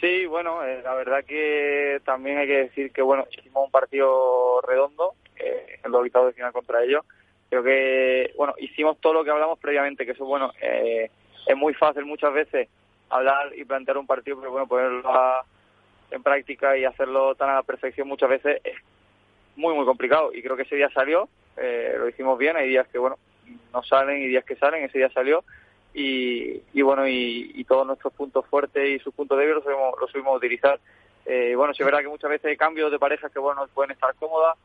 Speaker 6: Sí, bueno, eh, la verdad que también hay que decir que, bueno, hicimos un partido redondo eh, en los de final contra ellos. Creo que, bueno, hicimos todo lo que hablamos previamente, que eso, bueno, eh, es muy fácil muchas veces hablar y plantear un partido, pero bueno, ponerlo a en práctica y hacerlo tan a la perfección muchas veces es muy, muy complicado. Y creo que ese día salió, eh, lo hicimos bien, hay días que, bueno, no salen y días que salen, ese día salió. Y, y bueno, y, todos nuestros puntos fuertes y sus puntos débiles los subimos, los subimos utilizar. Eh, bueno, sí es verdad que muchas veces hay cambios de parejas que, bueno, pueden estar cómodas.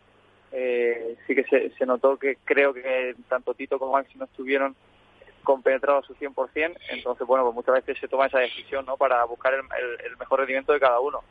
Speaker 6: Eh, sí que se, se notó que creo que tanto Tito como Maxi no estuvieron compenetrados a su 100%, entonces, bueno, pues muchas veces se toma esa decisión, ¿no?, para buscar el, mejor rendimiento de cada uno.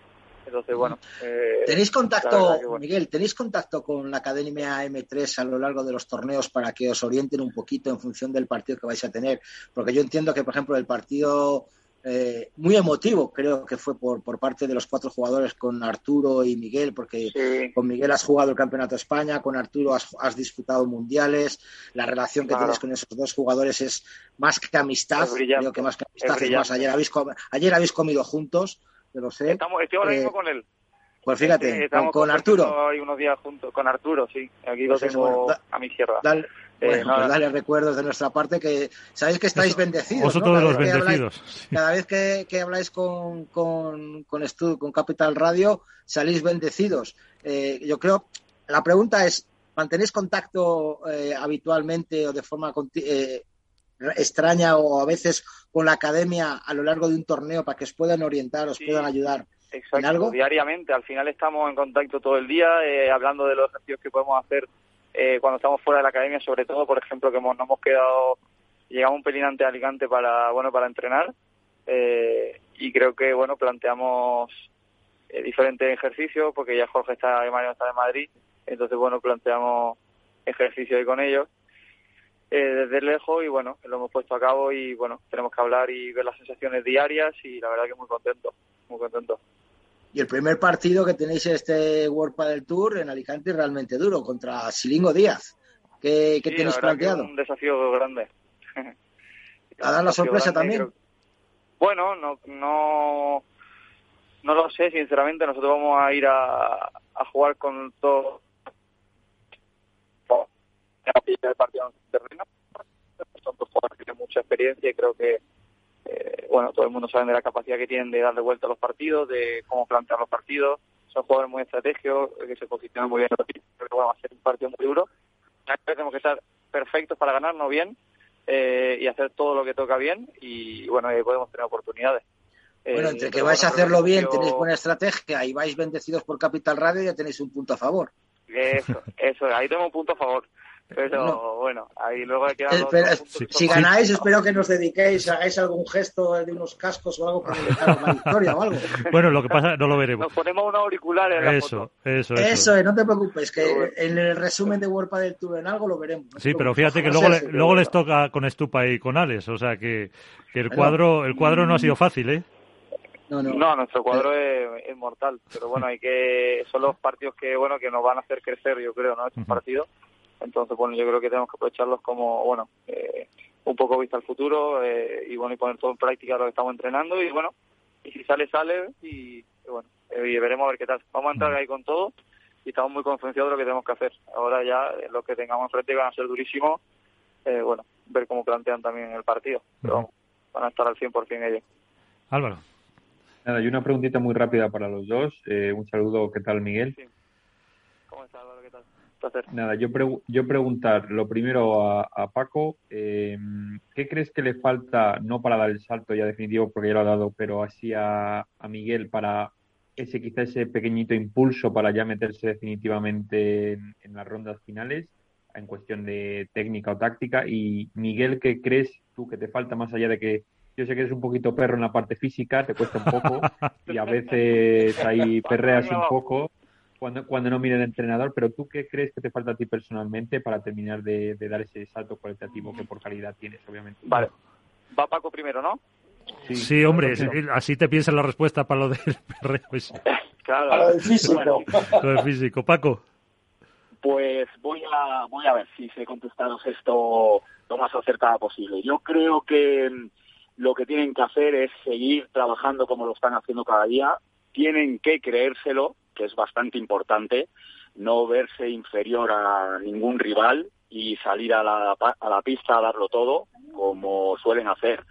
Speaker 6: Entonces, bueno.
Speaker 2: Eh, ¿Tenéis contacto, Miguel, tenéis contacto con la Academia M3 a lo largo de los torneos para que os orienten un poquito en función del partido que vais a tener? Porque yo entiendo que, por ejemplo, el partido eh, muy emotivo, creo que fue por, por parte de los cuatro jugadores con Arturo y Miguel, porque con Miguel has jugado el Campeonato de España, con Arturo has, disputado mundiales, la relación que tienes con esos dos jugadores es más que amistad, creo que más que amistad, es, más, ayer habéis, ayer habéis comido juntos, yo lo sé.
Speaker 6: Estamos, estoy ahora mismo eh, con él.
Speaker 2: Pues fíjate, con, Arturo.
Speaker 6: Hay unos días juntos, con Arturo, sí, aquí lo pues tengo a mi izquierda.
Speaker 2: Bueno, pues dale recuerdos de nuestra parte que sabéis que estáis bendecidos.
Speaker 1: Vosotros los bendecidos.
Speaker 2: cada vez que, habláis con, con, con, con Capital Radio, salís bendecidos. Eh, yo creo, la pregunta es, ¿mantenéis contacto eh, habitualmente o de forma eh, extraña o a veces con la academia a lo largo de un torneo para que os puedan orientar, os puedan ayudar?
Speaker 6: Exacto,
Speaker 2: algo?
Speaker 6: diariamente. Al final estamos en contacto todo el día, hablando de los ejercicios que podemos hacer eh, cuando estamos fuera de la academia, sobre todo, por ejemplo, que hemos, nos hemos quedado, llegamos un pelín ante Alicante para, bueno, para entrenar eh, y creo que, bueno, planteamos eh, diferentes ejercicios porque ya Jorge está, y Mario está de Madrid, entonces, bueno, planteamos ejercicios ahí con ellos desde lejos y, bueno, lo hemos puesto a cabo y, bueno, tenemos que hablar y ver las sensaciones diarias y la verdad que muy contento, muy contento.
Speaker 2: Y el primer partido que tenéis en este World del Tour en Alicante es realmente duro, contra Silingo Díaz. ¿Qué, qué tenéis planteado?
Speaker 6: un desafío grande.
Speaker 2: ¿A dar la sorpresa también?
Speaker 6: Bueno, no, no, no lo sé, sinceramente. Nosotros vamos a ir a, a jugar con todo el partido en terreno. Son dos jugadores que tienen mucha experiencia y creo que eh, bueno, todo el mundo sabe de la capacidad que tienen de darle vuelta a los partidos, de cómo plantear los partidos. Son jugadores muy estratégicos, que se posicionan muy bien en los Creo que vamos a hacer un partido muy duro. Tenemos que estar perfectos para ganarnos bien eh, y hacer todo lo que toca bien y, bueno, ahí podemos tener oportunidades.
Speaker 2: Bueno, entre eh, que vais a hacerlo bien, tenéis buena estrategia y vais bendecidos por Capital Radio, ya tenéis un punto a favor.
Speaker 6: Eso, eso, ahí tengo un punto a favor. Pero bueno, ahí luego hay que
Speaker 2: Si ganáis, espero que nos dediquéis, hagáis algún gesto de unos cascos o algo para la victoria o algo.
Speaker 1: Bueno, lo que pasa, no lo veremos.
Speaker 6: Nos ponemos un auricular en la
Speaker 1: eso,
Speaker 6: foto.
Speaker 1: Eso,
Speaker 2: eso. Eso, eh, no te preocupes, que en el resumen de World del Tour en algo lo veremos.
Speaker 1: sí, pero fíjate que luego, luego les toca con Estupa y con Alex, o sea que, que el cuadro el cuadro no ha sido fácil, ¿eh?
Speaker 6: No, no. no, nuestro cuadro es, mortal, pero bueno, hay que son los partidos que bueno que nos van a hacer crecer, yo creo, ¿no? Estos partidos entonces, bueno, yo creo que tenemos que aprovecharlos como, bueno, eh, un poco vista al futuro eh, y, bueno, y poner todo en práctica lo que estamos entrenando y, bueno, y si sale, sale y, bueno, eh, y veremos a ver qué tal. Vamos a entrar ahí con todo y estamos muy concienciados de lo que tenemos que hacer. Ahora ya lo que tengamos enfrente van a ser durísimos, bueno, ver cómo plantean también el partido. Pero van a estar al 100% ellos.
Speaker 1: Álvaro.
Speaker 3: Nada, y una preguntita muy rápida para los dos. un saludo, ¿qué tal, Miguel?
Speaker 6: ¿Cómo estás, ¿Qué tal?
Speaker 3: Nada, yo, yo preguntar lo primero a, Paco, eh, ¿qué crees que le falta, no para dar el salto ya definitivo, porque ya lo ha dado, pero así a, a Miguel para ese quizá ese pequeñito impulso para ya meterse definitivamente en, las rondas finales en cuestión de técnica o táctica? Y Miguel, ¿qué crees tú que te falta más allá de que yo sé que eres un poquito perro en la parte física, te cuesta un poco y a veces ahí perreas un poco cuando, cuando no mire el entrenador, pero ¿tú qué crees que te falta a ti personalmente para terminar de, dar ese salto cualitativo que por calidad tienes, obviamente?
Speaker 6: Vale. Va Paco primero, ¿no?
Speaker 1: Sí, hombre, así te piensas la respuesta para lo del perreo.
Speaker 6: Claro.
Speaker 2: Para lo del físico.
Speaker 1: lo del físico. Paco.
Speaker 5: Pues voy a, voy a ver si sé contestaros esto lo más acertada posible. Yo creo que mm, lo que tienen que hacer es seguir trabajando como lo están haciendo cada día. Tienen que creérselo, que es bastante importante, no verse inferior a ningún rival y salir a la, a la pista a darlo todo, como suelen hacer,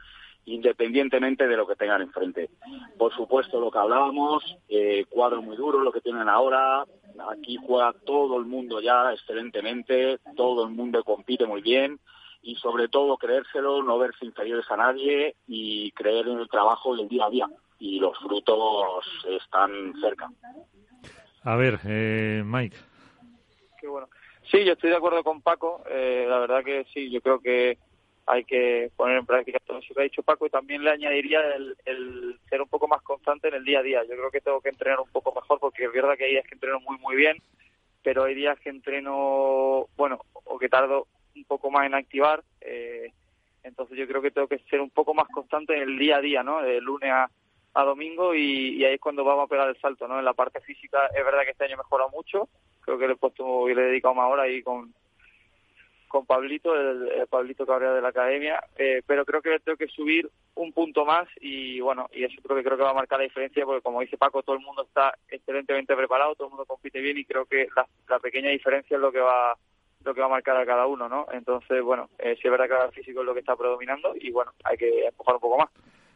Speaker 5: independientemente de lo que tengan enfrente. Por supuesto, lo que hablábamos, eh, cuadro muy duro, lo que tienen ahora, aquí juega todo el mundo ya excelentemente, todo el mundo compite muy bien y sobre todo creérselo, no verse inferiores a nadie y creer en el trabajo del día a día. Y los frutos están cerca.
Speaker 1: A ver, eh, Mike.
Speaker 6: Sí, yo estoy de acuerdo con Paco. Eh, la verdad que sí, yo creo que hay que poner en práctica todo eso que ha dicho Paco y también le añadiría el, ser un poco más constante en el día a día. Yo creo que tengo que entrenar un poco mejor porque es verdad que hay días que entreno muy, muy bien, pero hay días que entreno, bueno, o que tardo un poco más en activar. Eh, entonces yo creo que tengo que ser un poco más constante en el día a día, ¿no? De lunes a, a domingo y, ahí es cuando vamos a pegar el salto, ¿no? En la parte física es verdad que este año he mejorado mucho, creo que le he puesto y le he dedicado más horas ahí con con Pablito, el, Pablito Cabrera de la academia, eh, pero creo que tengo que subir un punto más y bueno, y eso creo que creo que va a marcar la diferencia porque como dice Paco, todo el mundo está excelentemente preparado, todo el mundo compite bien y creo que la, la pequeña diferencia es lo que va lo que va a marcar a cada uno, ¿no? Entonces, bueno, eh, es verdad que el físico es lo que está predominando y bueno, hay que empujar un poco más.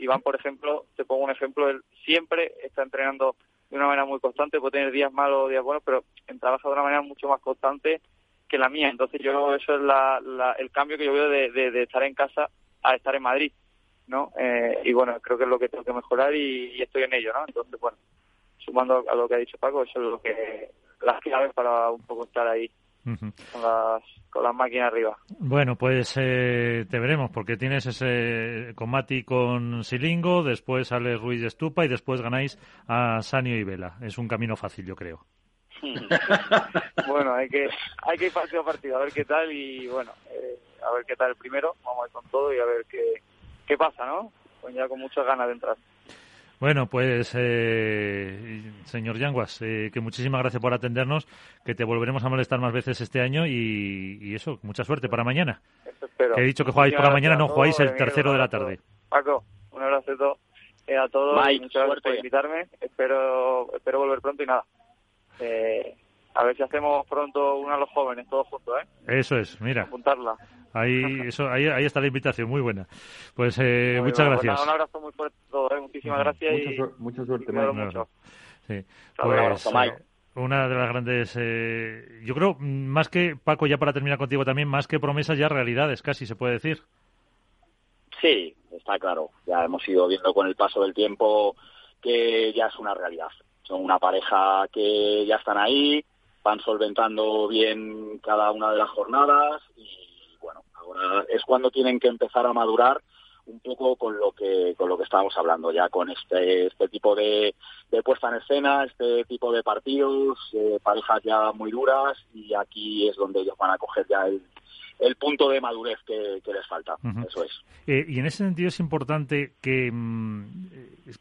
Speaker 6: Iván, por ejemplo, te pongo un ejemplo, él siempre está entrenando de una manera muy constante, puede tener días malos o días buenos, pero trabaja de una manera mucho más constante que la mía. Entonces yo eso es la, el cambio que yo veo de, estar en casa a estar en Madrid, ¿no? Eh, y bueno, creo que es lo que tengo que mejorar y, estoy en ello, ¿no? Entonces, bueno, sumando a lo que ha dicho Paco, eso es lo que las claves para un poco estar ahí con, las, con las máquinas arriba.
Speaker 1: Bueno, pues eh, te veremos, porque tienes ese combate con Silingo, después sale Ruiz de Estupa y después ganáis a Sanio y Vela. Es un camino fácil, yo creo.
Speaker 6: bueno, hay que, hay que ir partido a partido, a ver qué tal y bueno, eh, a ver qué tal el primero, vamos a ir con todo y a ver qué, qué pasa, ¿no? Pues ya con muchas ganas de entrar.
Speaker 1: Bueno, pues eh, señor Yanguas, eh, que muchísimas gracias por atendernos, que te volveremos a molestar más veces este año y, eso, mucha suerte para mañana.
Speaker 6: Que
Speaker 1: he dicho que jugáis para mañana, no jugáis el tercero de la tarde.
Speaker 6: Paco, un abrazo a todos, muchas gracias por invitarme, espero, espero volver pronto y nada. Eh, a ver si hacemos pronto uno a los jóvenes, todos juntos, ¿eh?
Speaker 1: Eso es, mira.
Speaker 6: Apuntarla.
Speaker 1: Ahí, eso, ahí, ahí está la invitación, muy buena. Pues eh, muchas pues gracias.
Speaker 6: un abrazo muy fuerte a todos, ¿eh? muchísimas gracias.
Speaker 3: Mucha, y, mucha suerte, Mike.
Speaker 6: Mucho.
Speaker 1: Sí. Pues, eh, una de las grandes, eh, yo creo, más que, Paco, ya para terminar contigo también, más que promesas, ya realidades, casi se puede decir.
Speaker 5: Sí, está claro. Ya hemos ido viendo con el paso del tiempo que ya es una realidad. Son una pareja que ya están ahí, van solventando bien cada una de las jornadas y bueno, ahora es cuando tienen que empezar a madurar un poco con lo que con lo que estábamos hablando ya con este este tipo de, de puesta en escena este tipo de partidos eh, parejas ya muy duras y aquí es donde ellos van a coger ya el, el punto de madurez que, les falta. Eso es.
Speaker 1: Eh, y en ese sentido es importante que mm,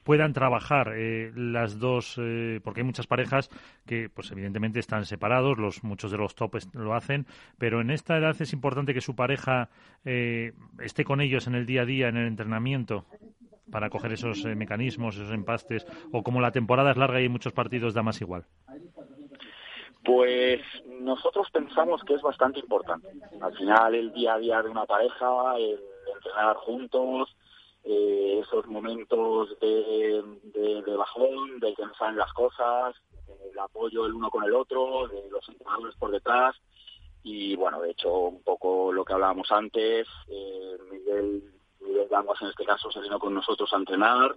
Speaker 1: puedan trabajar eh, las dos, eh, porque hay muchas parejas que, pues evidentemente están separados, los muchos de los topes lo hacen, pero en esta edad es importante que su pareja esté con ellos en el día a día, en el entrenamiento para coger esos mecanismos, esos empastes, o como la temporada es larga y hay muchos partidos, da más igual.
Speaker 5: Pues nosotros pensamos que es bastante importante. Al final, el día a día de una pareja, el entrenar juntos, eh, esos momentos de, de, bajón, de que no salen las cosas, eh, el apoyo el uno con el otro, de los entrenadores por detrás. Y bueno, de hecho, un poco lo que hablábamos antes, eh, Miguel, Miguel en este caso se vino con nosotros a entrenar.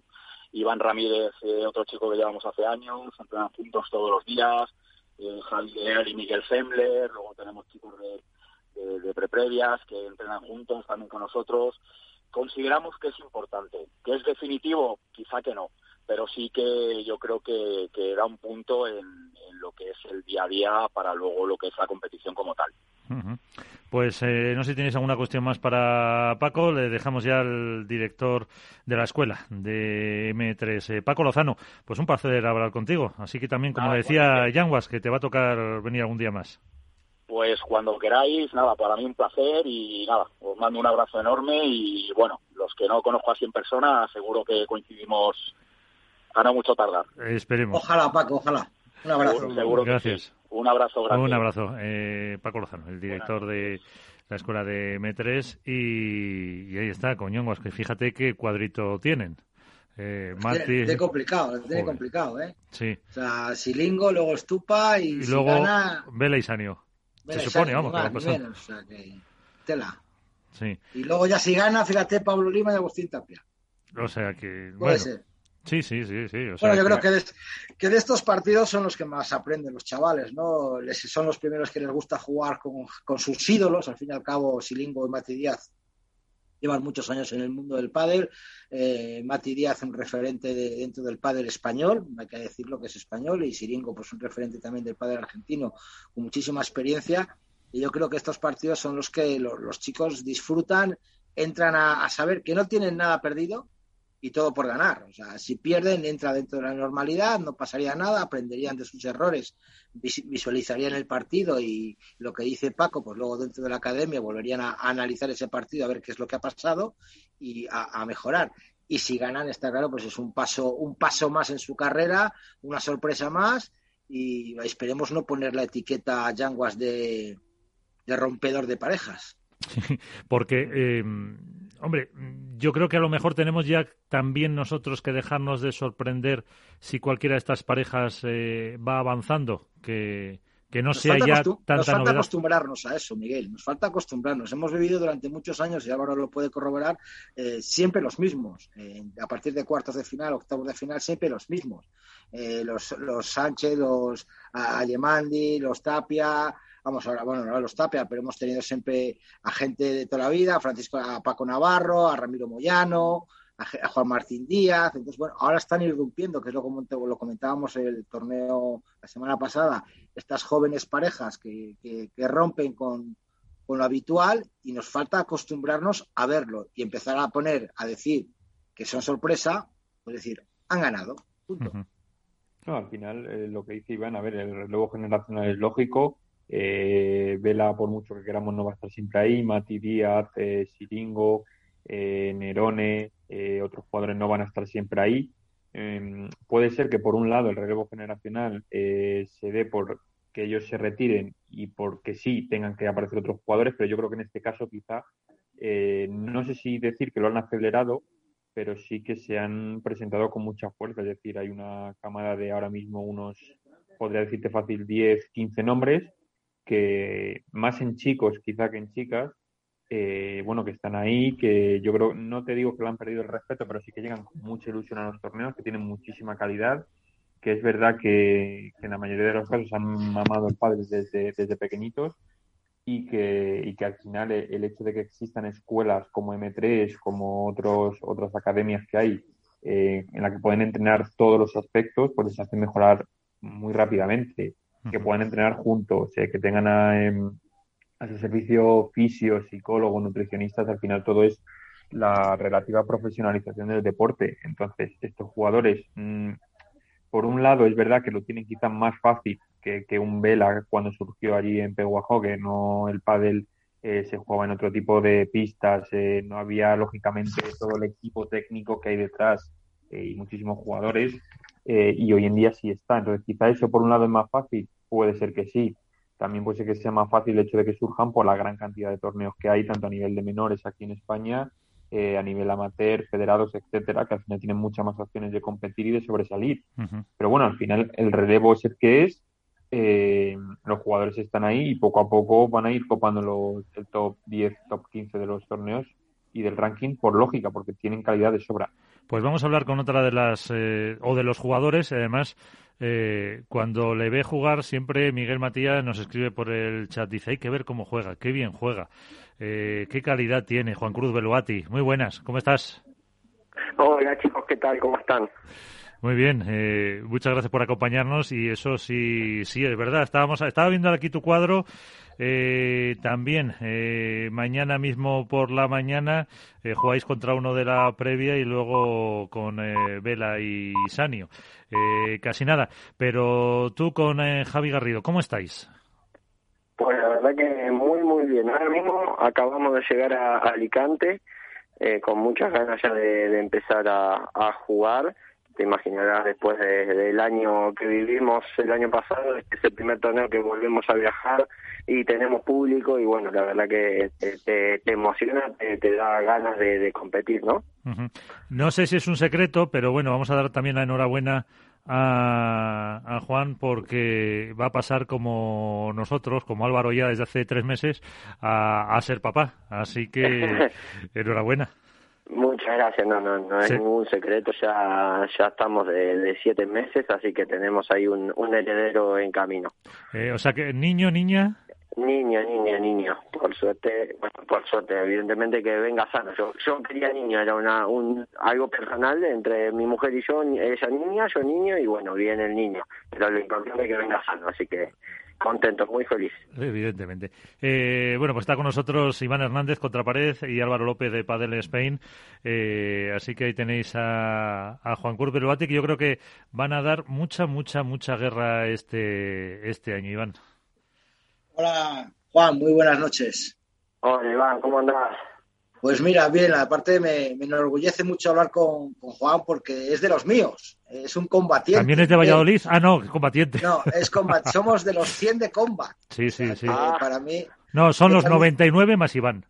Speaker 5: Iván Ramírez, eh, otro chico que llevamos hace años, entrenan juntos todos los días. Eh, Javier y Miguel Sembler, luego tenemos chicos de, de, preprevias que entrenan juntos también con nosotros. Consideramos que es importante. ¿Que es definitivo? Quizá que no pero sí que yo creo que, da un punto en, lo que es el día a día para luego lo que es la competición como tal.
Speaker 1: Pues eh, no sé si tenéis alguna cuestión más para Paco. Le dejamos ya al director de la escuela de M3, eh, Paco Lozano. Pues un placer hablar contigo. Así que también, como decía Yanguas, que te va a tocar venir algún día más.
Speaker 5: Pues cuando queráis, nada, para mí un placer y nada, os mando un abrazo enorme y bueno, los que no conozco así en persona, seguro que coincidimos a mucho tardar.
Speaker 1: esperemos.
Speaker 2: Ojalá, Paco, ojalá. Un abrazo.
Speaker 1: Seguro, Gracias.
Speaker 5: Un abrazo grande.
Speaker 1: Un abrazo. Eh, Paco Lozano, el director de la escuela de M3 y, ahí está, Coñongos, que fíjate qué cuadrito tienen.
Speaker 2: Eh, Tiene complicado, tiene complicado, ¿eh?
Speaker 1: Sí.
Speaker 2: O sea, Silingo, luego Estupa y,
Speaker 1: y luego Vela y Sanio. Se supone, vamos, que va a pasar.
Speaker 2: o sea, que... Tela.
Speaker 1: Sí.
Speaker 2: Y luego ya si gana, fíjate, Pablo Lima y Agustín Tapia.
Speaker 1: O sea que,
Speaker 2: Puede bueno, ser.
Speaker 1: Sí, sí, sí, sí.
Speaker 2: bueno, yo creo que de, que de, estos partidos son los que más aprenden los chavales, ¿no? Les, son los primeros que les gusta jugar con, con, sus ídolos. Al fin y al cabo, Silingo y Mati Díaz llevan muchos años en el mundo del pádel. Eh, Mati Díaz, un referente de, dentro del pádel español, hay que decirlo que es español, y Silingo, pues un referente también del pádel argentino, con muchísima experiencia. Y yo creo que estos partidos son los que los, los chicos disfrutan, entran a, a saber que no tienen nada perdido, y todo por ganar. O sea, si pierden, entra dentro de la normalidad, no pasaría nada, aprenderían de sus errores, visualizarían el partido y lo que dice Paco, pues luego dentro de la academia volverían a, analizar ese partido, a ver qué es lo que ha pasado y a, mejorar. Y si ganan, está claro, pues es un paso, un paso más en su carrera, una sorpresa más y esperemos no poner la etiqueta a Yanguas de, de rompedor de parejas.
Speaker 1: Porque eh, Hombre, yo creo que a lo mejor tenemos ya también nosotros que dejarnos de sorprender si cualquiera de estas parejas eh, va avanzando, que, que no sea ya tanta
Speaker 2: Nos
Speaker 1: falta
Speaker 2: acostumbrarnos a eso, Miguel. Nos falta acostumbrarnos. Hemos vivido durante muchos años, y Álvaro lo puede corroborar, eh, siempre los mismos. Eh, a partir de cuartos de final, octavos de final, siempre los mismos. los, los Sánchez, los Alemandi, los Tapia, vamos ahora, bueno, no los Tapia, pero hemos tenido siempre a gente de toda la vida, a Francisco, a Paco Navarro, a Ramiro Moyano, a, Juan Martín Díaz, entonces bueno, ahora están irrumpiendo, que es lo, lo comentábamos en el torneo la semana pasada, estas jóvenes parejas que, que, rompen con, con lo habitual y nos falta acostumbrarnos a verlo y empezar a poner, a decir que son sorpresa, pues decir, han ganado. Punto.
Speaker 3: No, al final, eh, lo que dice Iván, a ver, el relevo generacional es lógico, Vela, por mucho que queramos, no va a estar siempre ahí. Mati Díaz, eh, Siringo, eh, Nerone, eh, otros jugadores no van a estar siempre ahí. Em, puede ser que, por un lado, el relevo generacional se dé por que ellos se retiren y porque sí tengan que aparecer otros jugadores, pero yo creo que en este caso quizá, no sé si decir que lo han acelerado, pero sí que se han presentado con mucha fuerza. Es decir, hay una cámara de ahora mismo unos, podría decirte fácil, 10, 15 nombres que más en chicos quizá que en chicas, eh, bueno, que están ahí, que yo creo, no te digo que lo han perdido el respeto, pero sí que llegan con mucha ilusión a los torneos, que tienen muchísima calidad, que es verdad que, en la mayoría de los casos han mamado el padre desde, desde pequeñitos y que, y que al final el hecho de que existan escuelas como M3, como otros, otras academias que hay, eh, en la que pueden entrenar todos los aspectos, pues les hace mejorar muy rápidamente que puedan entrenar juntos, eh, que tengan a, em, a, su servicio fisio, psicólogo, nutricionistas, al final todo es la relativa profesionalización del deporte. Entonces, estos jugadores, mm, por un lado, es verdad que lo tienen quizás más fácil que, que un Vela cuando surgió allí en Peguajo, que no el pádel eh, se jugaba en otro tipo de pistas, eh, no había lógicamente todo el equipo técnico que hay detrás y muchísimos jugadores, y hoy en día sí está. Entonces, quizá eso por un lado es más fácil, puede ser que sí. También puede ser que sea más fácil el hecho de que surjan por la gran cantidad de torneos que hay, tanto a nivel de menores aquí en España, eh, a nivel amateur, federados, etcétera, que al final tienen muchas más opciones de competir y de sobresalir. Pero bueno, al final el relevo es el que es, eh, los jugadores están ahí y poco a poco van a ir copando los, el top 10, top 15 de los torneos y del ranking por lógica, porque tienen calidad de sobra.
Speaker 1: Pues vamos a hablar con otra de las, eh, o de los jugadores, además, eh, cuando le ve jugar, siempre Miguel Matías nos escribe por el chat, dice, hay que ver cómo juega, qué bien juega, eh, qué calidad tiene Juan Cruz Beluati. Muy buenas, ¿cómo estás?
Speaker 7: Hola chicos, ¿qué tal? ¿Cómo están?
Speaker 1: Muy bien, muchas gracias por acompañarnos y eso sí, sí es verdad. Estábamos, estaba viendo aquí tu cuadro eh, también, eh, mañana mismo por la mañana eh, jugáis contra uno de la previa y luego con eh, Vela y Sanio. casi nada. Pero tú con Javi Garrido, ¿cómo estáis?
Speaker 7: Pues la verdad que muy, muy bien. Ahora mismo acabamos de llegar a, Alicante con muchas ganas ya de, empezar a jugar te imaginarás después del año que vivimos el año pasado, este es el primer torneo que volvemos a viajar y tenemos público y bueno, la verdad que te, emociona, te, da ganas de, competir, ¿no?
Speaker 1: No sé si es un secreto, pero bueno, vamos a dar también la enhorabuena a, a, Juan porque va a pasar como nosotros, como Álvaro ya desde hace tres meses, a, a ser papá. Así que enhorabuena.
Speaker 7: Muchas gracias, no, no, no es ningún secreto, ya, ya estamos de, siete meses, así que tenemos ahí un, un heredero en camino.
Speaker 1: Eh, o sea que niño, niña.
Speaker 7: Niño, niña, niño. Por suerte, bueno, por suerte, evidentemente que venga sano. Yo, yo quería niño, era una, un, algo personal entre mi mujer y yo, ella niña, yo niño, y bueno, viene el niño. Pero lo importante es que venga sano, así que contento, muy feliz.
Speaker 1: Evidentemente. Eh, bueno, pues está con nosotros Iván Hernández, Contrapared, y Álvaro López de Padel Spain. Eh, así que ahí tenéis a, Juan Cruz Beluati, que yo creo que van a dar mucha, mucha, mucha guerra este, este año, Iván.
Speaker 2: Hola, Juan, muy buenas noches.
Speaker 7: Hola, Iván, ¿cómo andás?
Speaker 2: Pues mira, bien, aparte me, me enorgullece mucho hablar con, Juan porque es de los míos, es un combatiente.
Speaker 1: ¿También es de Valladolid? Ah, no, combatiente.
Speaker 2: No, es combat somos de los 100 de combat.
Speaker 1: Sí, sí, sí.
Speaker 2: Para mí...
Speaker 1: No, son los 99 más Iván.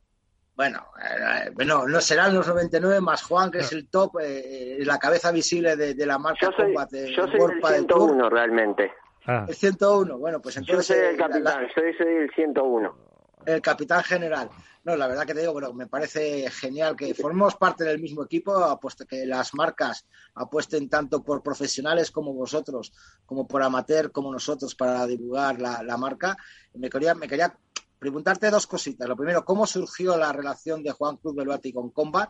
Speaker 2: Bueno, eh, bueno, no serán los 99 más Juan, que es el top, eh, la cabeza visible de, la marca Combat.
Speaker 7: yo soy el 101 realmente.
Speaker 2: Ah. El 101, bueno, pues entonces...
Speaker 7: Yo soy el capitán, soy el 101.
Speaker 2: El capitán general. No, la verdad que te digo, bueno, me parece genial que formemos parte del mismo equipo, apuesto que las marcas apuesten tanto por profesionales como vosotros, como por amateur como nosotros para divulgar la, marca. Me quería, me quería preguntarte dos cositas. Lo primero, ¿cómo surgió la relación de Juan Cruz Beluati con Combat?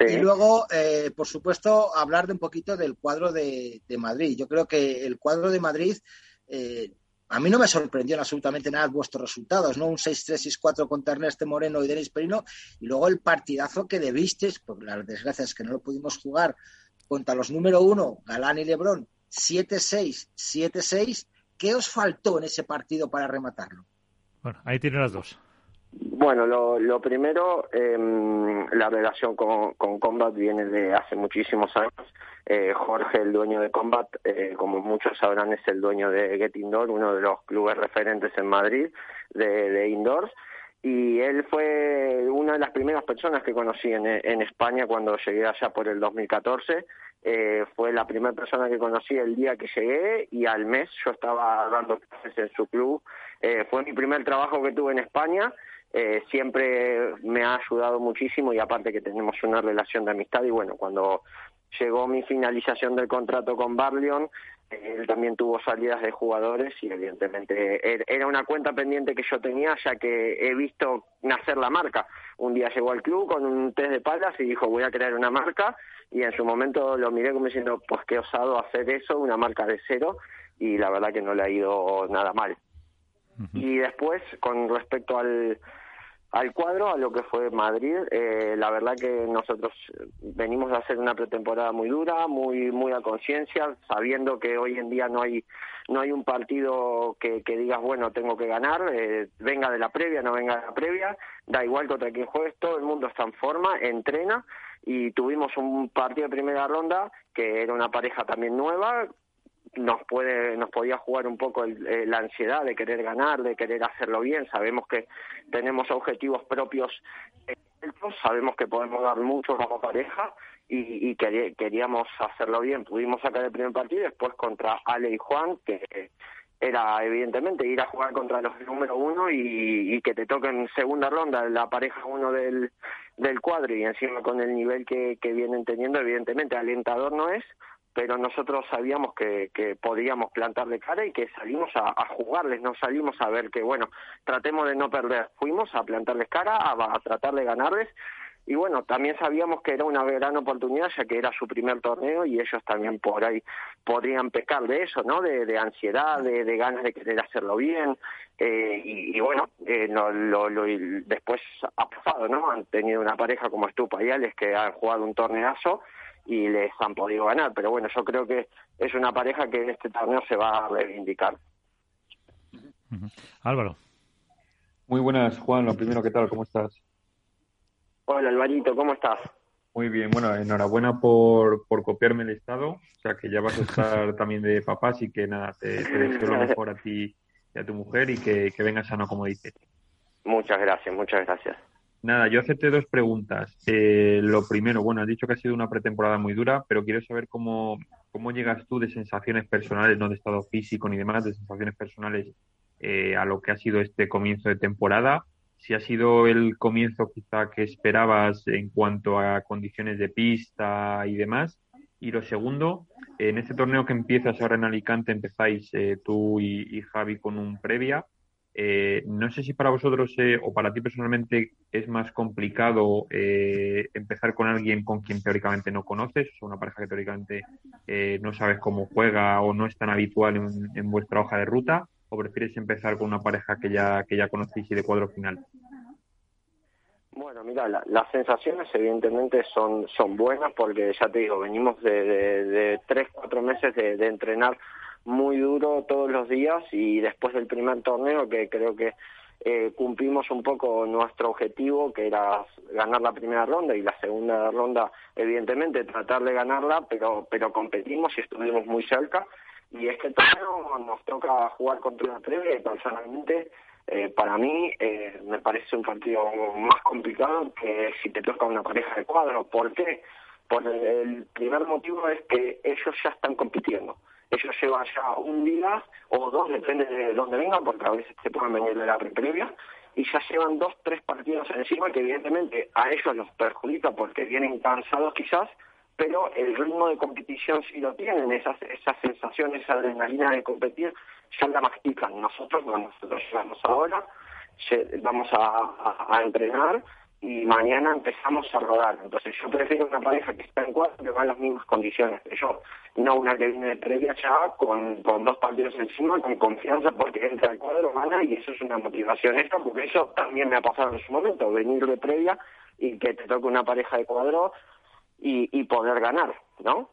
Speaker 2: Y luego, eh, por supuesto, hablar de un poquito del cuadro de, Madrid. Yo creo que el cuadro de Madrid eh, a mí no me sorprendió absolutamente nada vuestros resultados, ¿no? Un 6-3, 6-4 contra Ernesto Moreno y Denis Perino, y luego el partidazo que debisteis, por las desgracias que no lo pudimos jugar, contra los número uno, Galán y Lebrón, 7-6, 7-6. ¿Qué os faltó en ese partido para rematarlo?
Speaker 1: Bueno, ahí tiene las dos.
Speaker 7: Bueno, lo, primero, em, la relación con, con Combat viene de hace muchísimos años. Eh, Jorge, el dueño de Combat, eh, como muchos sabrán, es el dueño de Get Indoor, uno de los clubes referentes en Madrid de, de indoors. Y él fue una de las primeras personas que conocí en, en España cuando llegué allá por el 2014. Eh, fue la primera persona que conocí el día que llegué y al mes yo estaba dando clases en su club. Eh, fue mi primer trabajo que tuve en España. Eh, siempre me ha ayudado muchísimo y aparte que tenemos una relación de amistad y bueno, cuando llegó mi finalización del contrato con Barleon, él también tuvo salidas de jugadores y evidentemente er, era una cuenta pendiente que yo tenía ya que he visto nacer la marca. Un día llegó al club con un test de palas y dijo voy a crear una marca y en su momento lo miré como diciendo pues qué osado hacer eso, una marca de cero y la verdad que no le ha ido nada mal. Y después con respecto al, al cuadro, a lo que fue Madrid. Eh, la verdad que nosotros venimos a hacer una pretemporada muy dura, muy muy a conciencia, sabiendo que hoy en día no hay no hay un partido que, que digas bueno tengo que ganar, eh, venga de la previa, no venga de la previa, da igual contra quién juegues, todo el mundo está en forma, entrena y tuvimos un partido de primera ronda que era una pareja también nueva nos puede nos podía jugar un poco eh, la ansiedad de querer ganar de querer hacerlo bien sabemos que tenemos objetivos propios sabemos que podemos dar mucho como pareja y, y queríamos hacerlo bien. Pudimos sacar el primer partido después contra Ale y Juan, que era evidentemente ir a jugar contra los número uno y, que te toquen en segunda ronda la pareja uno del, del cuadro y encima con el nivel que, que vienen teniendo, evidentemente alentador no es, pero nosotros sabíamos que, que podíamos plantarle cara y que salimos a, a, jugarles, no salimos a ver que, bueno, tratemos de no perder, fuimos a plantarles cara, a, a tratar de ganarles y bueno, también sabíamos que era una gran oportunidad ya que era su primer torneo y ellos también por ahí podrían pecar de eso, ¿no? De, ansiedad, de, ganas de querer hacerlo bien eh, y, bueno, eh, lo, después ha pasado, ¿no? Han tenido una pareja como Estupa y Alex que han jugado un torneazo y les han podido ganar, pero bueno, yo creo que es una pareja que en este torneo se va a reivindicar.
Speaker 1: Álvaro.
Speaker 3: Muy buenas, Juan. Lo primero, ¿qué tal? ¿Cómo estás?
Speaker 7: Hola Alvarito, ¿cómo estás?
Speaker 3: Muy bien, bueno, enhorabuena por, por copiarme el estado, o sea que ya vas a estar también de papá, así que nada, te, deseo lo mejor a ti y a tu mujer y que, que vengas sano, como dices.
Speaker 7: Muchas gracias, muchas gracias.
Speaker 3: Nada, yo hacerte dos preguntas. Eh, lo primero, bueno, has dicho que ha sido una pretemporada muy dura, pero quiero saber cómo, cómo llegas tú de sensaciones personales, no de estado físico ni demás, de sensaciones personales eh, a lo que ha sido este comienzo de temporada si ha sido el comienzo quizá que esperabas en cuanto a condiciones de pista y demás. Y lo segundo, en este torneo que empiezas ahora en Alicante, empezáis eh, tú y, Javi con un previa. Eh, no sé si para vosotros eh, o para ti personalmente es más complicado empezar con alguien con quien teóricamente no conoces, o una pareja que teóricamente no sabes cómo juega o no es tan habitual en vuestra hoja de ruta, o prefieres empezar con una pareja que ya, que ya conocéis y de cuadro final?
Speaker 7: Bueno, mira, las sensaciones evidentemente son, son buenas porque ya te digo, venimos de, de, tres, cuatro meses de, entrenar muy duro todos los días y después del primer torneo que creo que eh, cumplimos un poco nuestro objetivo que era ganar la primera ronda y la segunda ronda evidentemente tratar de ganarla pero pero competimos y estuvimos muy cerca y este torneo nos toca jugar contra una previa y personalmente eh, para mí eh, me parece un partido más complicado que si te toca una pareja de cuadro. ¿Por qué? Por el, primer motivo es que ellos ya están compitiendo. Ellos llevan ya un día o dos, depende de dónde vengan, porque a veces se pueden venir de la previa, y ya llevan dos, tres partidos encima que evidentemente a ellos los perjudica porque vienen cansados quizás, pero el ritmo de competición sí lo tienen, esas, esas sensaciones, esa adrenalina de competir, ya la mastican. Nosotros, nosotros llegamos ahora, vamos a, entrenar y mañana empezamos a rodar. Entonces yo prefiero una pareja que está en cuatro que va en las mismas condiciones que yo, no una que viene de previa ya con, con dos partidos encima, con confianza porque entra al cuadro, gana y eso es una motivación extra porque eso también me ha pasado en su momento, venir de previa y que te toque una pareja de cuadro y, poder ganar, ¿no?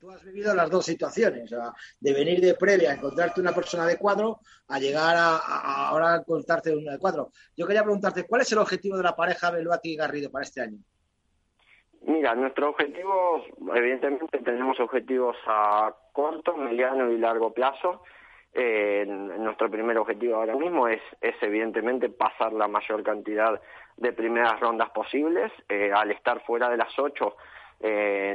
Speaker 2: Tú has vivido las dos situaciones, de venir de previa a encontrarte una persona de cuadro a llegar a, ahora a encontrarte una de cuadro. Yo quería preguntarte, ¿cuál es el objetivo de la pareja Beluati y Garrido para este año?
Speaker 7: Mira, nuestro objetivo, evidentemente tenemos objetivos a corto, mediano y largo plazo. Eh, nuestro primer objetivo ahora mismo es, es evidentemente pasar la mayor cantidad de primeras rondas posibles. Eh, al estar fuera de las ocho, eh,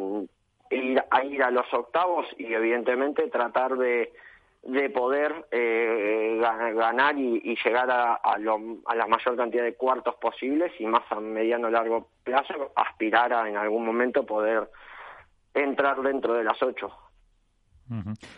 Speaker 7: ir, a ir a los octavos y evidentemente tratar de, de poder eh, ganar y, llegar a, a, la mayor cantidad de cuartos posibles y más a mediano largo plazo aspirar a en algún momento poder entrar dentro de las ocho.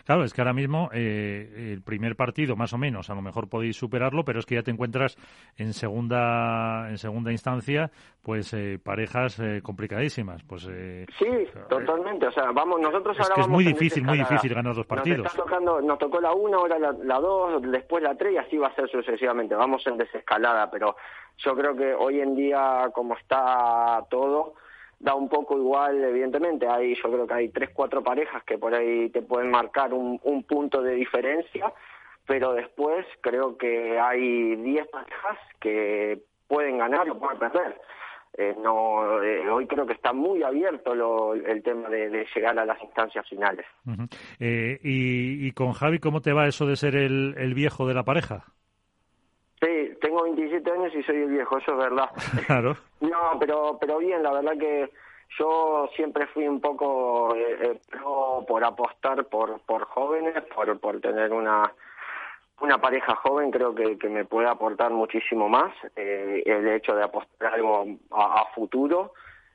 Speaker 1: Claro, es que ahora mismo eh, el primer partido, más o menos, a lo mejor podéis superarlo, pero es que ya te encuentras en segunda en segunda instancia, pues eh, parejas eh, complicadísimas. Pues
Speaker 7: sí, totalmente. O sea, vamos, nosotros
Speaker 1: es
Speaker 7: que
Speaker 1: es muy difícil, muy difícil ganar dos partidos.
Speaker 7: Nos, tocando, nos tocó la una, ahora la, la dos, después la tres y así va a ser sucesivamente. Vamos en desescalada, pero yo creo que hoy en día, como está todo da un poco igual, evidentemente, hay, yo creo que hay tres, cuatro parejas que por ahí te pueden marcar un, un punto de diferencia, pero después creo que hay diez parejas que pueden ganar o pueden perder. Eh, no, eh, hoy creo que está muy abierto lo, el tema de, llegar a las instancias finales.
Speaker 1: eh, y, y, con Javi, ¿cómo te va eso de ser el, el viejo de la pareja?
Speaker 7: Sí, tengo 27 37 años y soy el viejo, eso es verdad.
Speaker 1: Claro.
Speaker 7: no, pero, pero bien, la verdad que yo siempre fui un poco eh, eh por apostar por, por jóvenes, por, por tener una una pareja joven creo que, que me puede aportar muchísimo más eh, el hecho de apostar algo a, futuro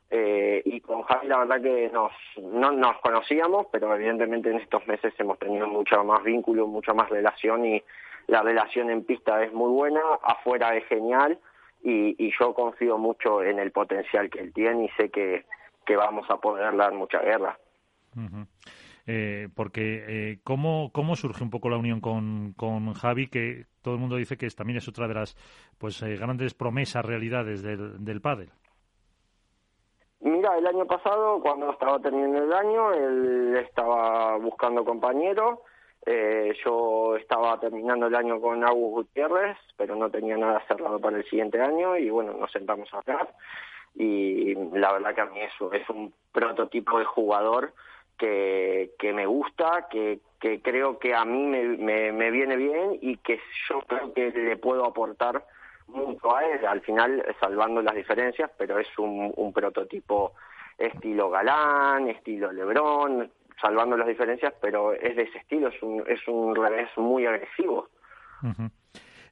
Speaker 7: eh, y con Javi la verdad que nos no nos conocíamos pero evidentemente en estos meses hemos tenido mucho más vínculo mucha más relación y la relación en pista es muy buena afuera es genial y, yo confío mucho en el potencial que él tiene y sé que, que vamos a poder dar mucha guerra.
Speaker 1: Eh, porque eh, ¿cómo, ¿cómo surge un poco la unión con, con Javi, que todo el mundo dice que también es otra de las pues eh, grandes promesas, realidades del, del pádel?
Speaker 7: El año pasado, cuando estaba terminando el año, él estaba buscando compañero. Eh, yo estaba terminando el año con Agus Gutiérrez, pero no tenía nada cerrado para el siguiente año y bueno, nos sentamos a hablar y la verdad que a mí eso es un prototipo de jugador que, que me gusta, que, que creo que a mí me, me, viene bien y que yo creo que le puedo aportar mucho a él, al final salvando las diferencias, pero es un, un prototipo estilo galán, estilo Lebrón, salvando las diferencias, pero es de ese estilo, es un, es un revés muy agresivo.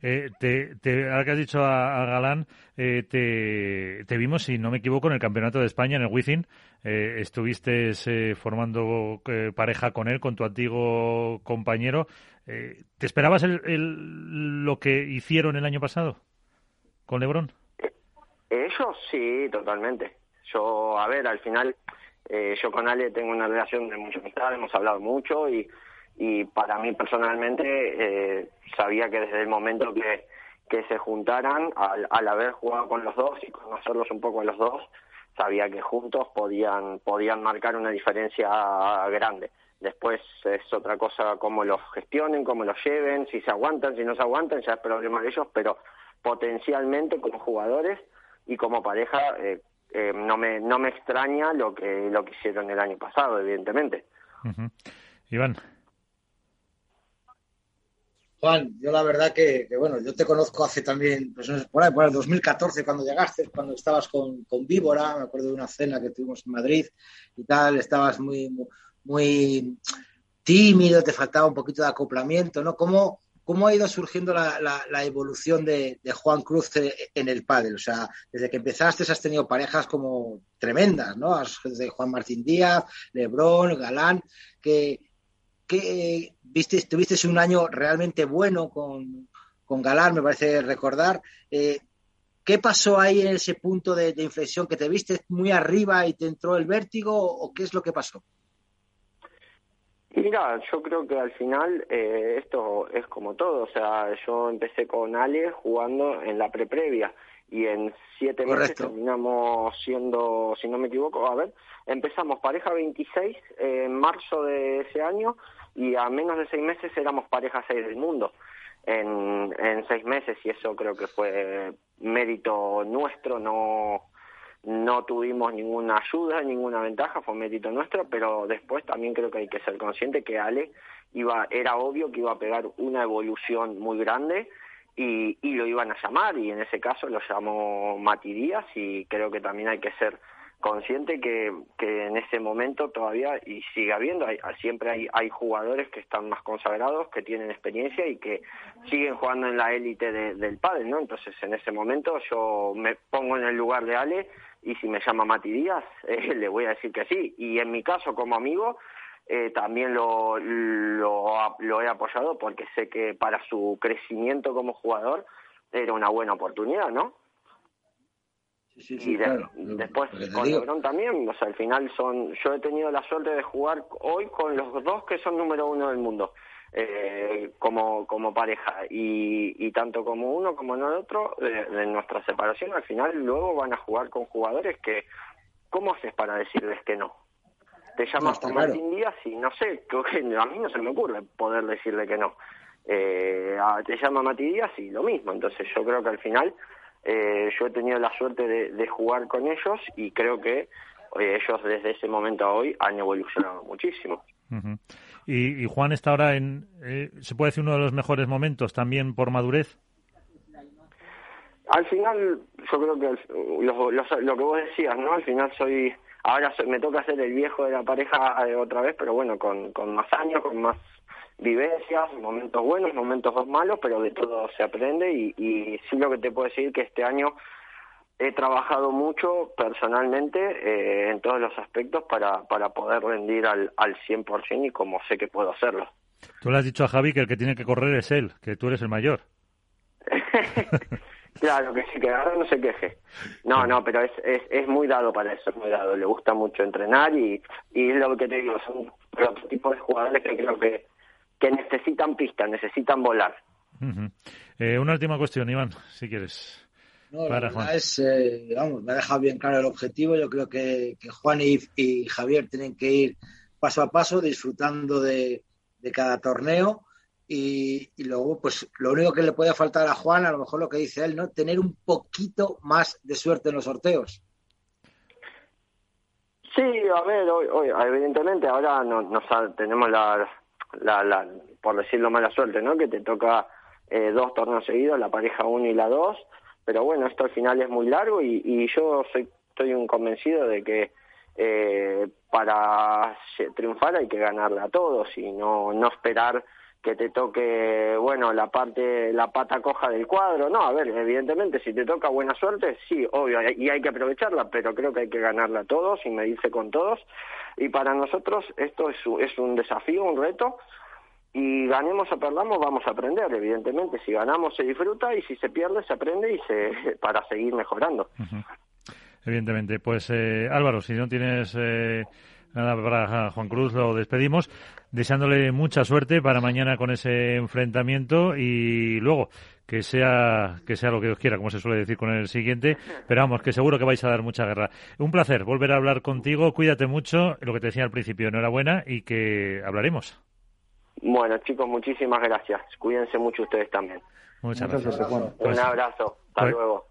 Speaker 1: Eh, te, te, ahora que has dicho a, Galán, eh, te, te, vimos, si no me equivoco, en el Campeonato de España, en el Wizzing. Eh, estuviste eh, formando pareja con él, con tu antiguo compañero. ¿Te esperabas el, lo que hicieron el año pasado con Lebron?
Speaker 7: Eso sí, totalmente. Yo, a ver, al final, yo con Ale tengo una relación de mucha amistad, hemos hablado mucho y y para mí personalmente eh, sabía que desde el momento que, que se juntaran, al, al haber jugado con los dos y conocerlos un poco a los dos, sabía que juntos podían, podían marcar una diferencia grande. Después es otra cosa cómo los gestionen, cómo los lleven, si se aguantan, si no se aguantan, ya es problema de ellos, pero potencialmente como jugadores y como pareja eh, eh, no me no me extraña lo que lo que hicieron el año pasado, evidentemente.
Speaker 1: Iván.
Speaker 2: Juan, yo la verdad que, bueno, yo te conozco hace también, pues por ahí, por el 2014 cuando llegaste, cuando estabas con, con Víbora, me acuerdo de una cena que tuvimos en Madrid y tal, estabas muy, muy, tímido, te faltaba un poquito de acoplamiento, ¿no? ¿Cómo, cómo ha ido surgiendo la, evolución de, Juan Cruz en el pádel? O sea, desde que empezaste has tenido parejas como tremendas, ¿no? Desde Juan Martín Díaz, Lebrón, Galán, que viste, tuviste un año realmente bueno con, con Galán, me parece recordar. Eh, ¿Qué pasó ahí en ese punto de, inflexión? ¿Que te viste muy arriba y te entró el vértigo o qué es lo que pasó?
Speaker 7: Mira, yo creo que al final eh, esto es como todo. O sea, yo empecé con Ale jugando en la pre-previa y en siete meses terminamos siendo, si no me equivoco, a ver, empezamos pareja 26 en marzo de ese año y a menos de seis meses éramos pareja 6 del mundo. En, en seis meses y eso creo que fue mérito nuestro, no, no tuvimos ninguna ayuda, ninguna ventaja, fue mérito nuestro, pero después también creo que hay que ser consciente que Ale iba, era obvio que iba a pegar una evolución muy grande y, y lo iban a llamar y en ese caso lo llamó Mati Díaz y creo que también hay que ser consciente que, que en ese momento todavía y sigue habiendo hay, siempre hay, hay jugadores que están más consagrados que tienen experiencia y que siguen jugando en la élite del pádel no entonces en ese momento yo me pongo en el lugar de Ale y si me llama Mati Díaz eh, le voy a decir que sí. Y en mi caso como amigo eh, también lo, lo, lo he apoyado porque sé que para su crecimiento como jugador era una buena oportunidad no y después con Lebron también, o sea, al final son, yo he tenido la suerte de jugar hoy con los dos que son número uno del mundo, eh, como, como pareja, y, y tanto como uno como no el otro, de, nuestra separación, al final luego van a jugar con jugadores que, ¿cómo haces para decirles que no? Te llamas no, Martín Díaz y no sé, a mí no se me ocurre poder decirle que no. Eh, te llama Mati Díaz y lo mismo, entonces yo creo que al final eh, yo he tenido la suerte de, jugar con ellos y creo que eh, ellos desde ese momento a hoy han evolucionado muchísimo.
Speaker 1: Y, Juan está ahora en, eh, se puede decir, uno de los mejores momentos también por madurez.
Speaker 7: Al final, yo creo que lo, lo, que vos decías, ¿no? Al final soy, ahora me toca ser el viejo de la pareja eh, otra vez, pero bueno, con, con más años, con más vivencias, momentos buenos, momentos malos, pero de todo se aprende y, y sí lo que te puedo decir que este año he trabajado mucho personalmente eh, en todos los aspectos para, para poder rendir al, al 100% y como sé que puedo hacerlo.
Speaker 1: Tú le has dicho a Javi que el que tiene que correr es él, que tú eres el mayor.
Speaker 7: claro, que sí, que ahora no se queje. No, no, pero es, es, es muy dado para eso, es muy dado. Le gusta mucho entrenar y, y es lo que te digo, son otro tipo de jugadores que creo que, que necesitan pista, necesitan volar.
Speaker 1: eh, una última cuestión, Iván, si quieres.
Speaker 2: No, la verdad es, eh, vamos, me ha dejado bien claro el objetivo. Yo creo que, que Juan y, y, Javier tienen que ir paso a paso, disfrutando de, de cada torneo. Y, y, luego, pues lo único que le puede faltar a Juan, a lo mejor lo que dice él, ¿no? Tener un poquito más de suerte en los sorteos.
Speaker 7: Sí, a ver, hoy, hoy evidentemente ahora no, nos tenemos la, la, la, por decirlo mala suerte, ¿no? Que te toca eh, dos torneos seguidos, la pareja 1 y la 2 pero bueno, esto al final es muy largo y, y yo soy, estoy un convencido de que eh, para triunfar hay que ganarle a todos y no, no esperar que te toque, bueno, la parte, la pata coja del cuadro. No, a ver, evidentemente, si te toca buena suerte, sí, obvio, y hay que aprovecharla, pero creo que hay que ganarla a todos y medirse con todos. Y para nosotros esto es, es un desafío, un reto, y ganemos o perdamos vamos a aprender evidentemente si ganamos se disfruta y si se pierde se aprende y se para seguir mejorando
Speaker 1: evidentemente pues eh, Álvaro si no tienes eh, nada para Juan Cruz lo despedimos deseándole mucha suerte para mañana con ese enfrentamiento y luego que sea que sea lo que Dios quiera, como se suele decir con el siguiente, pero vamos, que seguro que vais a dar mucha guerra. Un placer volver a hablar contigo, cuídate mucho, lo que te decía al principio, enhorabuena y que hablaremos.
Speaker 7: Bueno, chicos, muchísimas gracias. Cuídense mucho ustedes también.
Speaker 1: Muchas gracias.
Speaker 7: Un abrazo. Hasta pues, luego.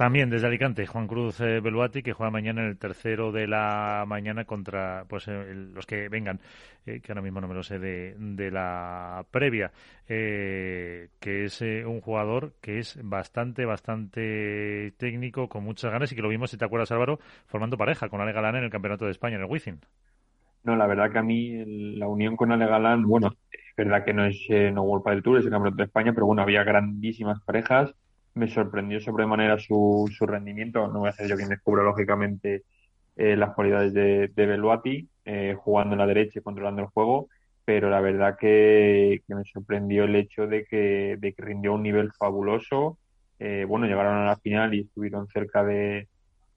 Speaker 1: También desde Alicante, Juan Cruz eh, Beluati, que juega mañana en el tercero de la mañana contra pues eh, los que vengan, eh, que ahora mismo no me lo sé, de, de la previa, que es un jugador que es bastante, bastante técnico, con muchas ganas y que lo vimos, si te acuerdas Álvaro, formando pareja con Ale Galán en el Campeonato de España, en el Wizzing.
Speaker 3: No, la verdad que a mí la unión con Ale Galán, bueno, es verdad que no es eh, no World del Tour, es el Campeonato de España, pero bueno, había grandísimas parejas. Me sorprendió sobremanera su, su rendimiento. No voy a ser yo quien descubra, lógicamente, eh, las cualidades de, de Beluati, eh, jugando en la derecha y controlando el juego, pero la verdad que, que me sorprendió el hecho de que, de que rindió un nivel fabuloso. Eh, bueno, llegaron a la final y estuvieron cerca de,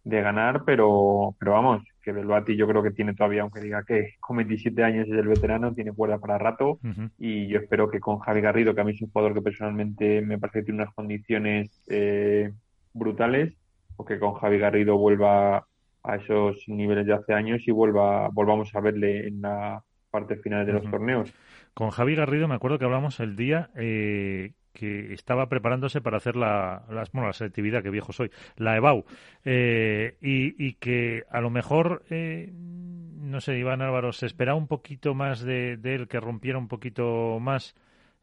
Speaker 3: de ganar, pero, pero vamos, que Beluati yo creo que tiene todavía, aunque diga que con 27 años es el veterano, tiene cuerda para rato. Y yo espero que con Javi Garrido, que a mí es un jugador que personalmente me parece que tiene unas condiciones eh, brutales, o que con Javi Garrido vuelva a esos niveles de hace años y vuelva volvamos a verle en la parte final de los torneos.
Speaker 1: Con Javi Garrido me acuerdo que hablamos el día eh, que estaba preparándose para hacer la, bueno, la selectividad, que viejo soy, la EBAU, eh, y, que a lo mejor, eh, no sé, Iván Álvaro, se esperaba un poquito más de, él, que rompiera un poquito más,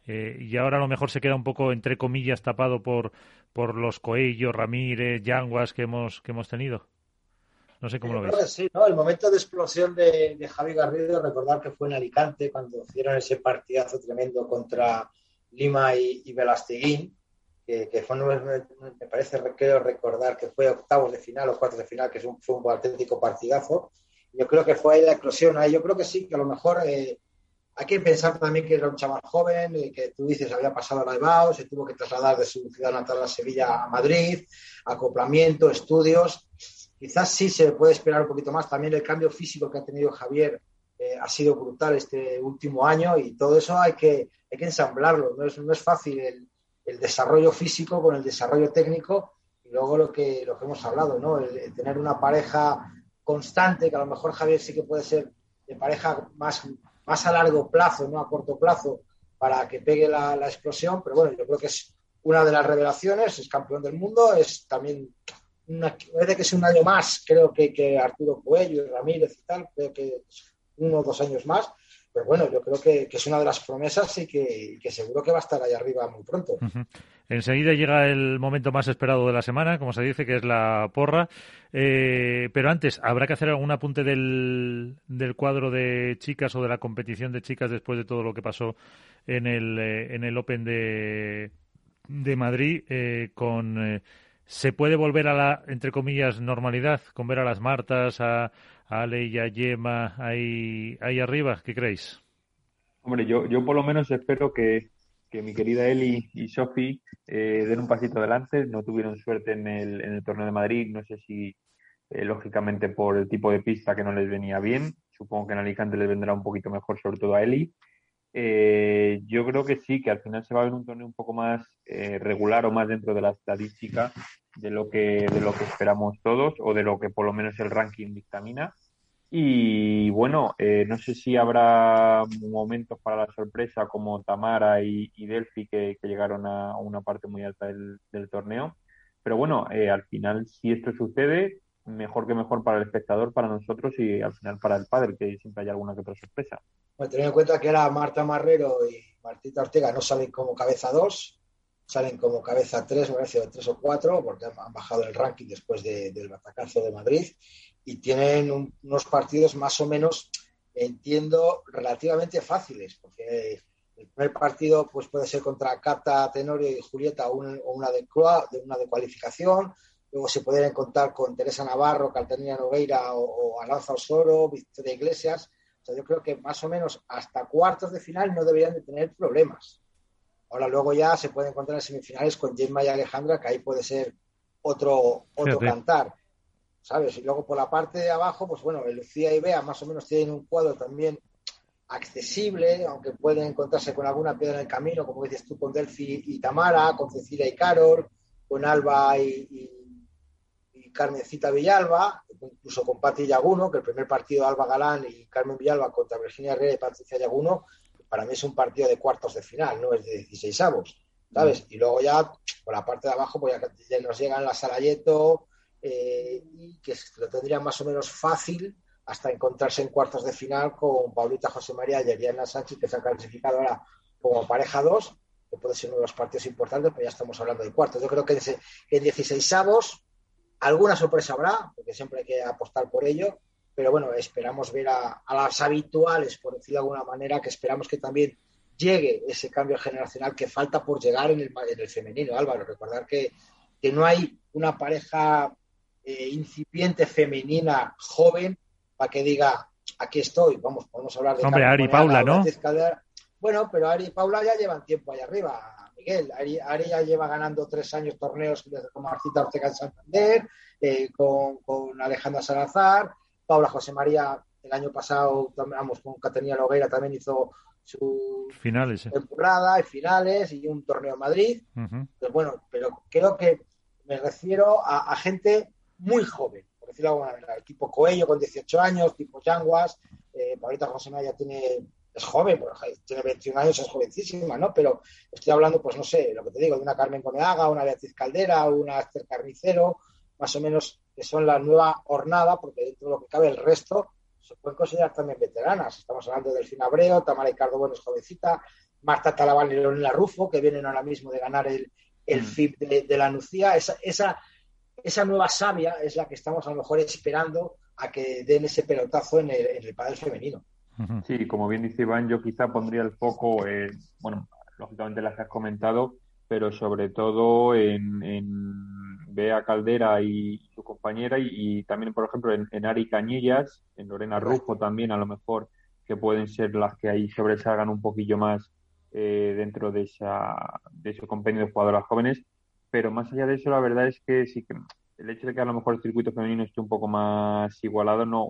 Speaker 1: eh, y ahora a lo mejor se queda un poco, entre comillas, tapado por, por los Coello, Ramírez, Yanguas que hemos, que hemos tenido. No sé cómo lo ves.
Speaker 2: Sí, ¿no? El momento de explosión de, de Javi Garrido, recordar que fue en Alicante cuando hicieron ese partidazo tremendo contra Lima y, y Velasteguín, que, fue, me parece, quiero recordar que fue octavos de final o cuartos de final, que es un, fue un auténtico partidazo. Yo creo que fue ahí la eclosión. Ahí yo creo que sí, que a lo mejor eh, hay que pensar también que era un chaval joven, eh, que tú dices había pasado la EBAO, se tuvo que trasladar de su ciudad natal a Sevilla a Madrid, acoplamiento, estudios. Quizás sí se puede esperar un poquito más. También el cambio físico que ha tenido Javier eh, ha sido brutal este último año y todo eso hay que, hay que ensamblarlo. No es, no es fácil el, el, desarrollo físico con el desarrollo técnico y luego lo que, lo que hemos hablado, ¿no? El, tener una pareja constante, que a lo mejor Javier sí que puede ser de pareja más, más a largo plazo, no a corto plazo, para que pegue la, la explosión, pero bueno, yo creo que es una de las revelaciones, es campeón del mundo, es también una, puede que sea un año más, creo que, que Arturo Coello y Ramírez y tal, creo que uno o dos años más. pero bueno, yo creo que, es una de las promesas y que, seguro que va a estar ahí arriba muy pronto.
Speaker 1: Enseguida llega el momento más esperado de la semana, como se dice, que es la porra. Eh, pero antes, ¿habrá que hacer algún apunte del, del, cuadro de chicas o de la competición de chicas después de todo lo que pasó en el, eh, en el Open de, de Madrid? Eh, con ¿Se puede volver a la, entre comillas, normalidad? Con ver a las Martas, Ale y a Yema ahí, ahí arriba, ¿qué creéis?
Speaker 3: Hombre, yo, yo por lo menos espero que, que mi querida Eli y Sofi eh, den un pasito adelante. No tuvieron suerte en el, en el torneo de Madrid. No sé si, eh, lógicamente, por el tipo de pista que no les venía bien. Supongo que en Alicante les vendrá un poquito mejor, sobre todo a Eli. Eh, yo creo que sí, que al final se va a ver un torneo un poco más regular o más dentro de la estadística de lo que de lo que esperamos todos o de lo que por lo menos el ranking dictamina. Y bueno eh, no sé si habrá momentos para la sorpresa como Tamara y, Delphi que, llegaron a una parte muy alta del, torneo. Pero bueno eh, al final si esto sucede mejor que mejor para el espectador para nosotros y al final para el padre que siempre hay alguna que otra sorpresa.
Speaker 2: Bueno, teniendo en cuenta que era Marta Marrero y Martita Ortega no salen como cabeza dos salen como cabeza 3, me parece, 3 o 4, porque han bajado el ranking después del batacazo de Madrid y tienen unos partidos más o menos, entiendo, relativamente fáciles, porque el primer partido pues, puede ser contra Cata, Tenorio y Julieta o una, de, una de cualificación, luego se pueden contar con Teresa Navarro, Caltanina Nogueira o, o Alanza Osoro, Victoria Iglesias. O sea, yo creo que más o menos hasta cuartos de final no deberían de tener problemas. Ahora luego ya se puede encontrar en semifinales con Gemma y Alejandra, que ahí puede ser otro, otro cantar. ¿Sabes? Y luego por la parte de abajo, pues bueno, Lucía y Bea más o menos tienen un cuadro también accesible, aunque pueden encontrarse con alguna piedra en el camino, como dices tú, con Delphi y Tamara, con Cecilia y Carol, con Alba y, Carmencita Villalba, incluso con Pati Yaguno, que el primer partido Alba Galán y Carmen Villalba contra Virginia Herrera y Patricia Yaguno para mí es un partido de cuartos de final, no es de 16 avos, ¿sabes? Mm. Y luego ya, por la parte de abajo, pues ya, nos llegan la Sarayeto, eh, y que lo tendría más o menos fácil hasta encontrarse en cuartos de final con Paulita José María y Ariana Sánchez, que se ha clasificado ahora como pareja 2, que puede ser uno de los partidos importantes, pero ya estamos hablando de cuartos. Yo creo que en 16 avos alguna sorpresa habrá, porque siempre hay que apostar por ello, pero bueno, esperamos ver a, las habituales, por decirlo de alguna manera, que esperamos que también llegue ese cambio generacional que falta por llegar en el, en el femenino, Álvaro. Recordar que, que no hay una pareja eh, incipiente femenina joven para que diga, aquí estoy, vamos, podemos hablar de...
Speaker 1: Hombre, Ari y Paula, ¿no?
Speaker 2: Bueno, pero Ari y Paula ya llevan tiempo allá arriba, Miguel. Ari, ya lleva ganando tres años torneos con Marcita Ortega en Santander, eh, con, con Alejandra Salazar, Paula José María el año pasado, vamos, con Caterina Logueira también hizo su
Speaker 1: finales,
Speaker 2: temporada y finales y un torneo en Madrid. Pero bueno, pero creo que me refiero a, gente muy joven, por decirlo de alguna manera. El tipo Coello con 18 años, tipo Yanguas, eh, Paulita José María tiene es joven, tiene 21 años, es jovencísima, ¿no? Pero estoy hablando, pues no sé, lo que te digo, de una Carmen Coneaga, una Beatriz Caldera, una Esther Carnicero, más o menos que son la nueva hornada, porque dentro de lo que cabe el resto se pueden considerar también veteranas. Estamos hablando del Finabreo, Tamara Ricardo Bueno es jovencita, Marta Talabán y Leonela Rufo, que vienen ahora mismo de ganar el, el mm. FIP de, la Nucía. Esa, esa, esa, nueva savia es la que estamos a lo mejor esperando a que den ese pelotazo en el, en el padre femenino.
Speaker 3: Sí, como bien dice Iván, yo quizá pondría el foco, eh, bueno, lógicamente las has comentado, pero sobre todo en Bea Caldera y su compañera y, también, por ejemplo, en, Ari Cañillas, en Lorena Rufo también, a lo mejor que pueden ser las que ahí sobresalgan un poquillo más eh, dentro de, esa, de ese compendio de jugadoras jóvenes. Pero más allá de eso, la verdad es que sí que el hecho de que a lo mejor el circuito femenino esté un poco más igualado no,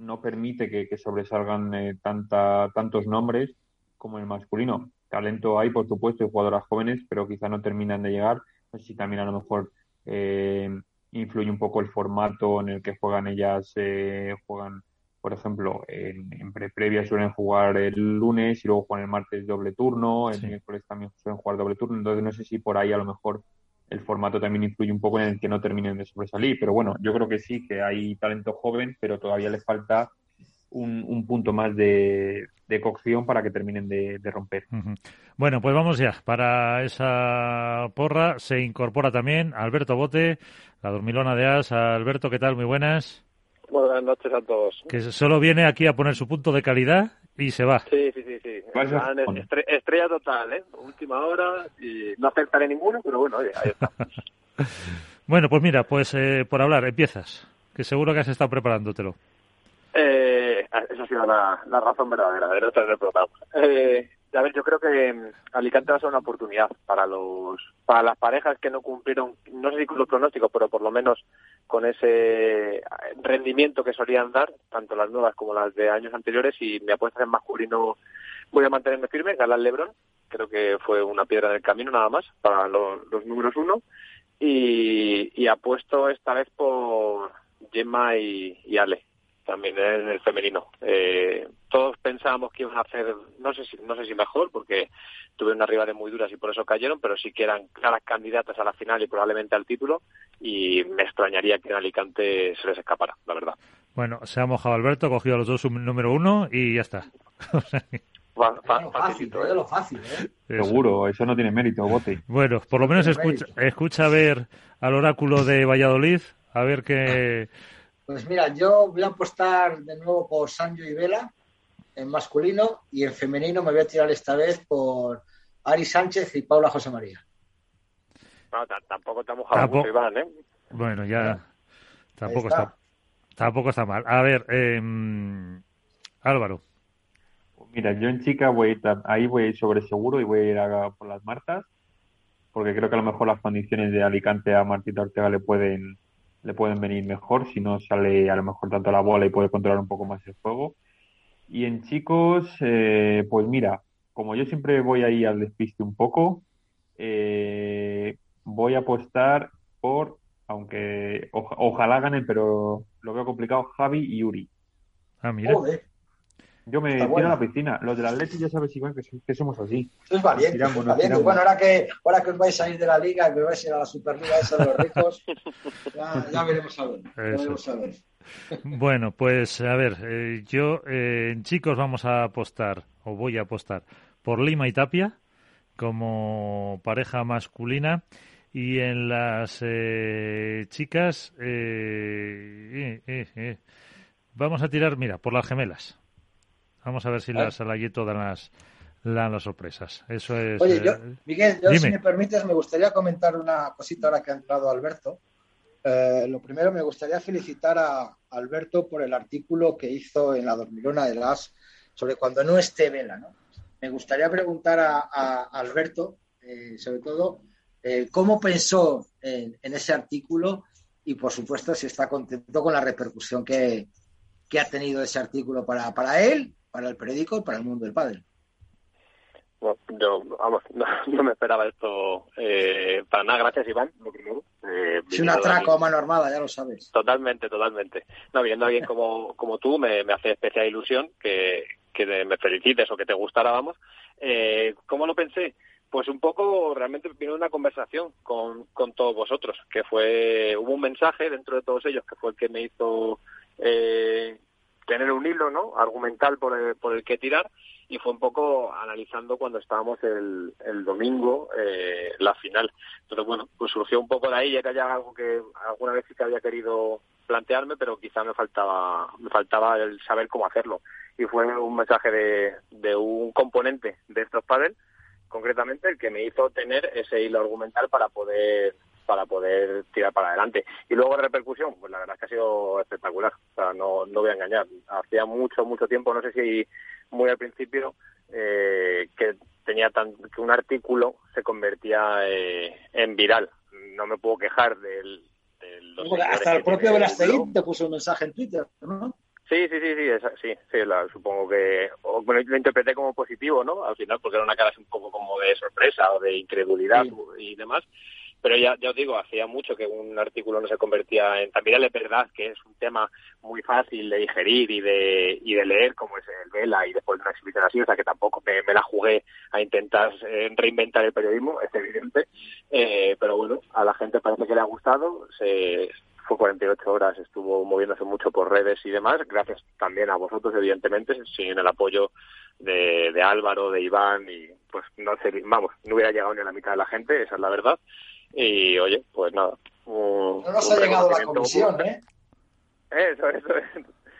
Speaker 3: no permite que, sobresalgan eh, tanta, tantos nombres como el masculino. Talento hay, por supuesto, de jugadoras jóvenes, pero quizá no terminan de llegar. No sé si también a lo mejor eh, influye un poco el formato en el que juegan ellas, eh, juegan, por ejemplo, en, en pre-previa suelen jugar el lunes y luego juegan el martes doble turno, el miércoles también suelen jugar doble turno, entonces no sé si por ahí a lo mejor el formato también influye un poco en el que no terminen de sobresalir, pero bueno, yo creo que sí, que hay talento joven, pero todavía les falta un, punto más de, cocción para que terminen de, romper.
Speaker 1: Bueno, pues vamos ya. Para esa porra se incorpora también Alberto Bote, la dormilona de As. Alberto, ¿qué tal? Muy buenas.
Speaker 8: Buenas noches a todos.
Speaker 1: Que solo viene aquí a poner su punto de calidad y se va.
Speaker 8: Sí, sí, sí. sí. estrella total, ¿eh? Última hora y no aceptaré ninguno, pero bueno, oye, ahí está.
Speaker 1: bueno, pues mira, pues eh, por hablar, empiezas. Que seguro que has estado preparándotelo.
Speaker 8: Eh, esa ha sido la, razón verdadera de no tener programa. Eh, a ver, yo creo que mm, Alicante va a ser una oportunidad para los para las parejas que no cumplieron, no sé si con los pronósticos, pero por lo menos con ese rendimiento que solían dar, tanto las nuevas como las de años anteriores, y mi apuesta en masculino voy a mantenerme firme, Galán Lebron, creo que fue una piedra del camino nada más para los, números uno, y apuesto esta vez por Gemma y Ale también en el femenino. Eh, todos pensábamos que iban a hacer, no sé si, no sé si mejor, porque tuvieron rivales muy duras y por eso cayeron, pero sí que eran claras candidatas a la final y probablemente al título, y me extrañaría que en Alicante se les escapara, la verdad.
Speaker 1: Bueno, se ha mojado Alberto, ha cogido a los dos número uno y ya está.
Speaker 2: fácil, ¿eh? lo fácil, ¿eh?
Speaker 3: Seguro, eso no tiene mérito, Bote.
Speaker 1: Bueno, por lo menos escucha, escucha ver al oráculo de Valladolid, a ver qué
Speaker 2: pues mira, yo voy a apostar de nuevo por Sancho y Vela en masculino y en femenino me voy a tirar esta vez por Ari Sánchez y Paula José María.
Speaker 8: tampoco te ha mojado mucho, Iván, ¿eh?
Speaker 1: Bueno, ya tampoco está. tampoco está mal. A ver, eh, Álvaro.
Speaker 3: Mira, yo en chica voy a ir, ahí voy a ir sobre seguro y voy a ir a, por las Martas, porque creo que a lo mejor las condiciones de Alicante a Martita Ortega le pueden le pueden venir mejor, si no sale a lo mejor tanto la bola y puede controlar un poco más el juego. Y en chicos, eh, pues mira, como yo siempre voy ahí al despiste un poco, eh, voy a apostar por, aunque ojalá ganen, pero lo veo complicado, Javi y Uri.
Speaker 1: Ah, mira.
Speaker 3: Yo me tiro a la piscina. Los del Atleti ya sabes igual que, somos así.
Speaker 2: Eso es valiente. Bueno, ahora que, ahora que os vais a ir de la Liga, que vais a ir a la Superliga esa de los ricos, ya, veremos a ver.
Speaker 1: Bueno, pues a ver, eh, yo eh, en chicos vamos a apostar, o voy a apostar, por Lima y Tapia como pareja masculina y en las eh, chicas vamos a tirar, mira, por las gemelas. Vamos a ver si las Alayeto dan las, dan las sorpresas. Eso es.
Speaker 2: Oye, yo, eh, Miguel, yo, si me permites, me gustaría comentar una cosita ahora que ha entrado Alberto. Eh, lo primero, me gustaría felicitar a Alberto por el artículo que hizo en la Dormilona de las sobre cuando no esté vela. ¿no? Me gustaría preguntar a, Alberto, eh, sobre todo, cómo pensó en, ese artículo y, por supuesto, si está contento con la repercusión que, que ha tenido ese artículo para, para él para el periódico y para el mundo del padre.
Speaker 8: yo, vamos, no, me esperaba esto eh, para nada. Gracias, Iván, lo primero.
Speaker 2: Eh, es un atraco a mano armada, ya lo sabes.
Speaker 8: Totalmente, totalmente. No, viendo a alguien como, como tú, me, hace especial ilusión que, que me felicites o que te gustara, vamos. Eh, ¿Cómo lo pensé? Pues un poco, realmente vino una conversación con, con todos vosotros, que fue, hubo un mensaje dentro de todos ellos que fue el que me hizo eh, tener un hilo no argumental por el, por el que tirar y fue un poco analizando cuando estábamos el, el domingo eh, la final. Entonces bueno pues surgió un poco de ahí ya que haya algo que alguna vez sí que había querido plantearme pero quizá me faltaba me faltaba el saber cómo hacerlo. Y fue un mensaje de, de un componente de estos padres concretamente el que me hizo tener ese hilo argumental para poder para poder tirar para adelante. Y luego de repercusión, pues la verdad es que ha sido espectacular. O sea, no, no voy a engañar. Hacía mucho, mucho tiempo, no sé si muy al principio, eh, que tenía tan, que un artículo se convertía eh, en viral. No me puedo quejar del...
Speaker 2: hasta el propio Velasteguín te puso un mensaje en Twitter, ¿no?
Speaker 8: Sí, sí, sí, sí, sí, sí supongo que bueno, lo interpreté como positivo, ¿no? Al final, porque era una cara un poco como de sorpresa o de incredulidad y demás pero ya, ya os digo, hacía mucho que un artículo no se convertía en... También es verdad que es un tema muy fácil de digerir y de, y de leer, como es el Vela y después de una exhibición así, o sea que tampoco me, la jugué a intentar eh, reinventar el periodismo, es evidente, eh, pero bueno, a la gente parece que le ha gustado, se, fue 48 horas, estuvo moviéndose mucho por redes y demás, gracias también a vosotros, evidentemente, sin el apoyo de, de Álvaro, de Iván, y pues no sé, vamos, no hubiera llegado ni a la mitad de la gente, esa es la verdad. Y oye, pues nada.
Speaker 2: no nos ha llegado la comisión, ¿eh?
Speaker 8: Eso, eso.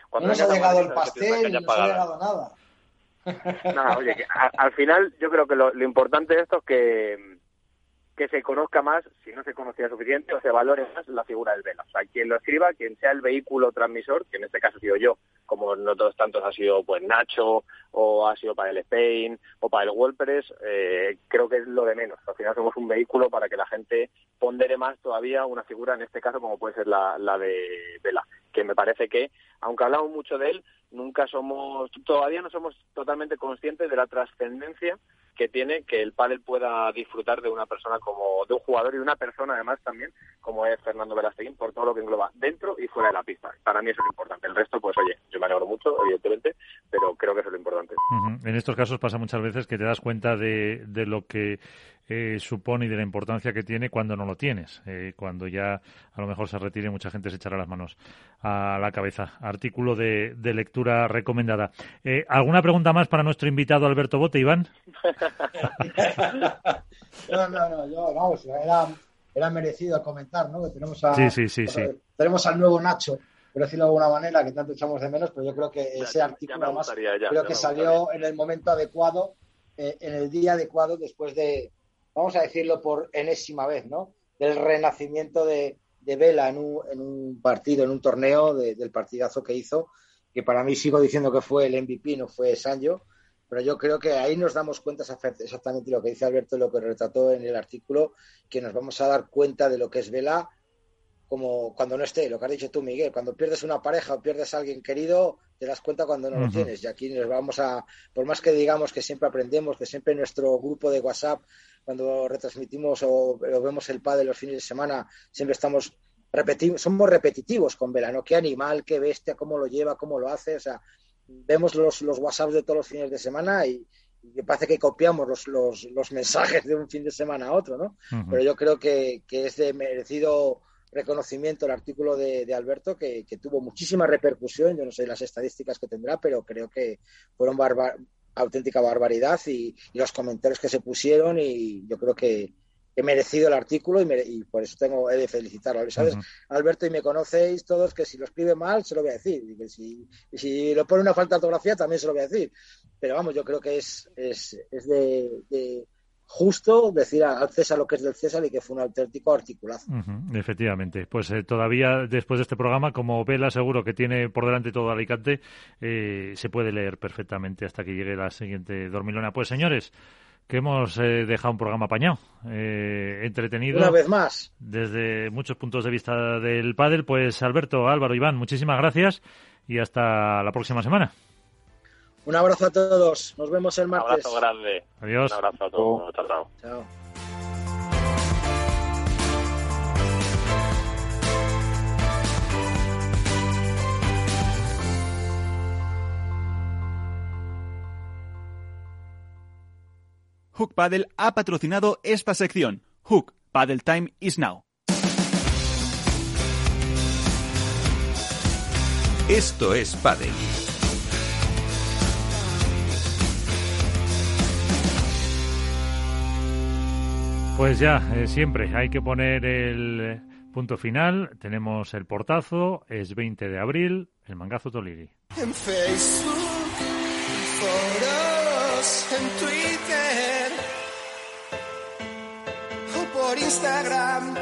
Speaker 2: Cuando no nos ha llegado el pastel, no nos ha llegado nada.
Speaker 8: Nada, oye, que al final yo creo que lo, lo importante de esto es que que se conozca más, si no se conocía suficiente, o se valore más la figura del Vela. O sea, quien lo escriba, quien sea el vehículo transmisor, que en este caso he sido yo, como no todos tantos ha sido pues Nacho, o ha sido para el Spain, o para el WordPress, eh, creo que es lo de menos. Al final somos un vehículo para que la gente pondere más todavía una figura, en este caso como puede ser la, la de Vela, que me parece que, aunque hablamos mucho de él, nunca somos, todavía no somos totalmente conscientes de la trascendencia que tiene que el pádel pueda disfrutar de una persona como de un jugador y de una persona además también como es Fernando Velasteguín por todo lo que engloba dentro y fuera de la pista. Para mí eso es lo importante. El resto, pues oye, yo me alegro mucho, evidentemente, pero creo que eso es lo importante.
Speaker 1: En estos casos pasa muchas veces que te das cuenta de, de lo que eh, supone y de la importancia que tiene cuando no lo tienes. Eh, cuando ya a lo mejor se retire, mucha gente se echará las manos a la cabeza. Artículo de, lectura recomendada. Eh, ¿Alguna pregunta más para nuestro invitado Alberto Bote, Iván?
Speaker 2: no, no, no, yo, vamos, era, era merecido comentar, ¿no? Que tenemos a,
Speaker 1: sí, sí, sí, sí.
Speaker 2: Tenemos al nuevo Nacho por decirlo de alguna manera, que tanto echamos de menos, pero yo creo que ese artículo además creo que salió en el momento adecuado, en el día adecuado después de, vamos a decirlo por enésima vez, ¿no? Del renacimiento de, Vela en un, en un, partido, en un torneo, del partidazo que hizo, que para mí sigo diciendo que fue el MVP, no fue Sancho, pero yo creo que ahí nos damos cuenta exactamente lo que dice Alberto, lo que retrató en el artículo, que nos vamos a dar cuenta de lo que es Vela como cuando no esté, lo que has dicho tú, Miguel, cuando pierdes una pareja o pierdes a alguien querido, te das cuenta cuando no lo tienes. Y aquí nos vamos a, por más que digamos que siempre aprendemos, que siempre nuestro grupo de WhatsApp cuando retransmitimos o, vemos el padre los fines de semana, siempre estamos repetimos, somos repetitivos con Vela, ¿no? Qué animal, qué bestia, cómo lo lleva, cómo lo hace, o sea, vemos los, los WhatsApp de todos los fines de semana y, parece que copiamos los, los, los, mensajes de un fin de semana a otro, ¿no? Pero yo creo que, que, es de merecido reconocimiento el artículo de, de Alberto, que, que, tuvo muchísima repercusión, yo no sé las estadísticas que tendrá, pero creo que fueron barbar auténtica barbaridad y, los comentarios que se pusieron y yo creo que he merecido el artículo y, por eso tengo he de felicitarlo. ¿Sabes, Alberto? Y me conocéis todos que si lo escribe mal se lo voy a decir y que si, si lo pone una falta de ortografía también se lo voy a decir. Pero vamos, yo creo que es, es, es de justo decir al César lo que es del César y que fue un auténtico articulazo.
Speaker 1: efectivamente. Pues eh, todavía después de este programa, como Vela seguro que tiene por delante todo Alicante, eh, se puede leer perfectamente hasta que llegue la siguiente dormilona. Pues señores, que hemos eh, dejado un programa apañado, entretenido.
Speaker 2: Una vez más.
Speaker 1: Desde muchos puntos de vista del pádel, pues Alberto, Álvaro, Iván, muchísimas gracias y hasta la próxima semana.
Speaker 2: Un abrazo a todos. Nos vemos el martes.
Speaker 8: Un abrazo grande.
Speaker 1: Adiós.
Speaker 8: Un abrazo a todos. Chao, chao. Chao.
Speaker 9: Hook Paddle ha patrocinado esta sección. Hook Paddle Time is now.
Speaker 4: Esto es Paddle.
Speaker 1: Pues ya, eh, siempre hay que poner el eh, punto final. Tenemos el portazo, es 20 de abril, el mangazo Toliri.
Speaker 10: En Facebook, en foros, en Twitter o por Instagram.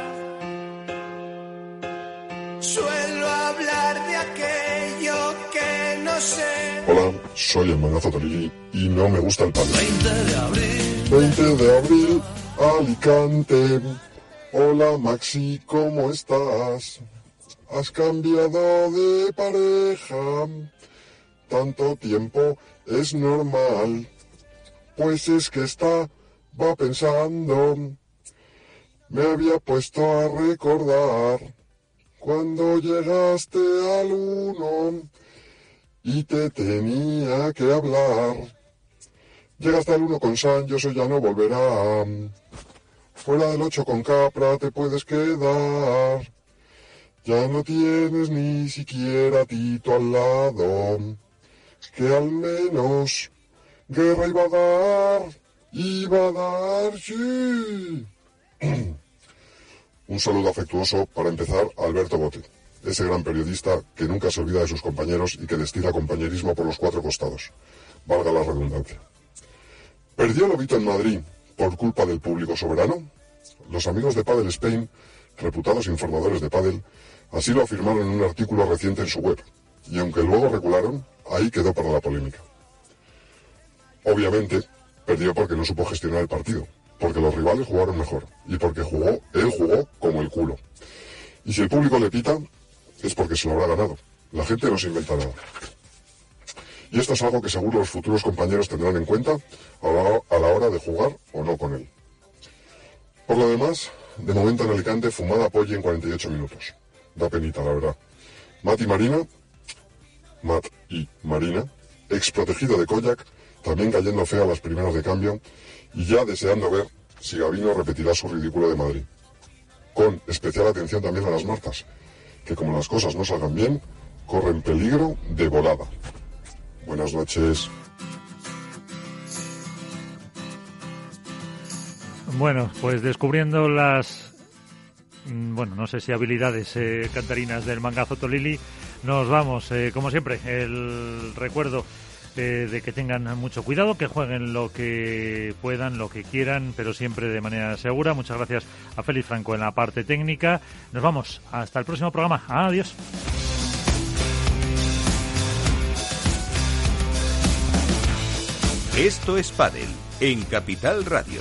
Speaker 10: Suelo hablar de aquello que no sé.
Speaker 11: Hola, soy el mangazo Toliri y no me gusta el pan.
Speaker 10: 20 de abril.
Speaker 11: 20 de abril Alicante. Hola Maxi, ¿cómo estás? Has cambiado de pareja. Tanto tiempo es normal. Pues es que estaba pensando. Me había puesto a recordar cuando llegaste al uno y te tenía que hablar. Llegaste al uno con San, yo soy ya no volverá. Fuera del 8 con Capra te puedes quedar. Ya no tienes ni siquiera a Tito al lado, que al menos guerra iba a dar, iba a dar, sí. Un saludo afectuoso para empezar a Alberto Bote, ese gran periodista que nunca se olvida de sus compañeros y que destila compañerismo por los cuatro costados. Valga la redundancia. ¿Perdió Lobito en Madrid por culpa del público soberano? Los amigos de Padel Spain, reputados informadores de Padel, así lo afirmaron en un artículo reciente en su web, y aunque luego regularon, ahí quedó para la polémica. Obviamente, perdió porque no supo gestionar el partido, porque los rivales jugaron mejor y porque jugó, él jugó como el culo. Y si el público le pita, es porque se lo habrá ganado. La gente no se inventa nada. Y esto es algo que seguro los futuros compañeros tendrán en cuenta a la, hora de jugar o no con él. Por lo demás, de momento en Alicante, fumada apoyo en 48 minutos. Da penita, la verdad. Matt y Marina, Matt y Marina, ex protegido de Koyak, también cayendo fea a las primeras de cambio y ya deseando ver si Gavino repetirá su ridículo de Madrid. Con especial atención también a las Martas, que como las cosas no salgan bien, corren peligro de volada. Buenas noches.
Speaker 1: Bueno, pues descubriendo las, mm, bueno, no sé si habilidades eh, cantarinas del mangazo Tolili, nos vamos, eh, como siempre, el recuerdo de que tengan mucho cuidado, que jueguen lo que puedan, lo que quieran, pero siempre de manera segura. Muchas gracias a Félix Franco en la parte técnica. Nos vamos. Hasta el próximo programa. Adiós.
Speaker 4: Esto es Padel en Capital Radio.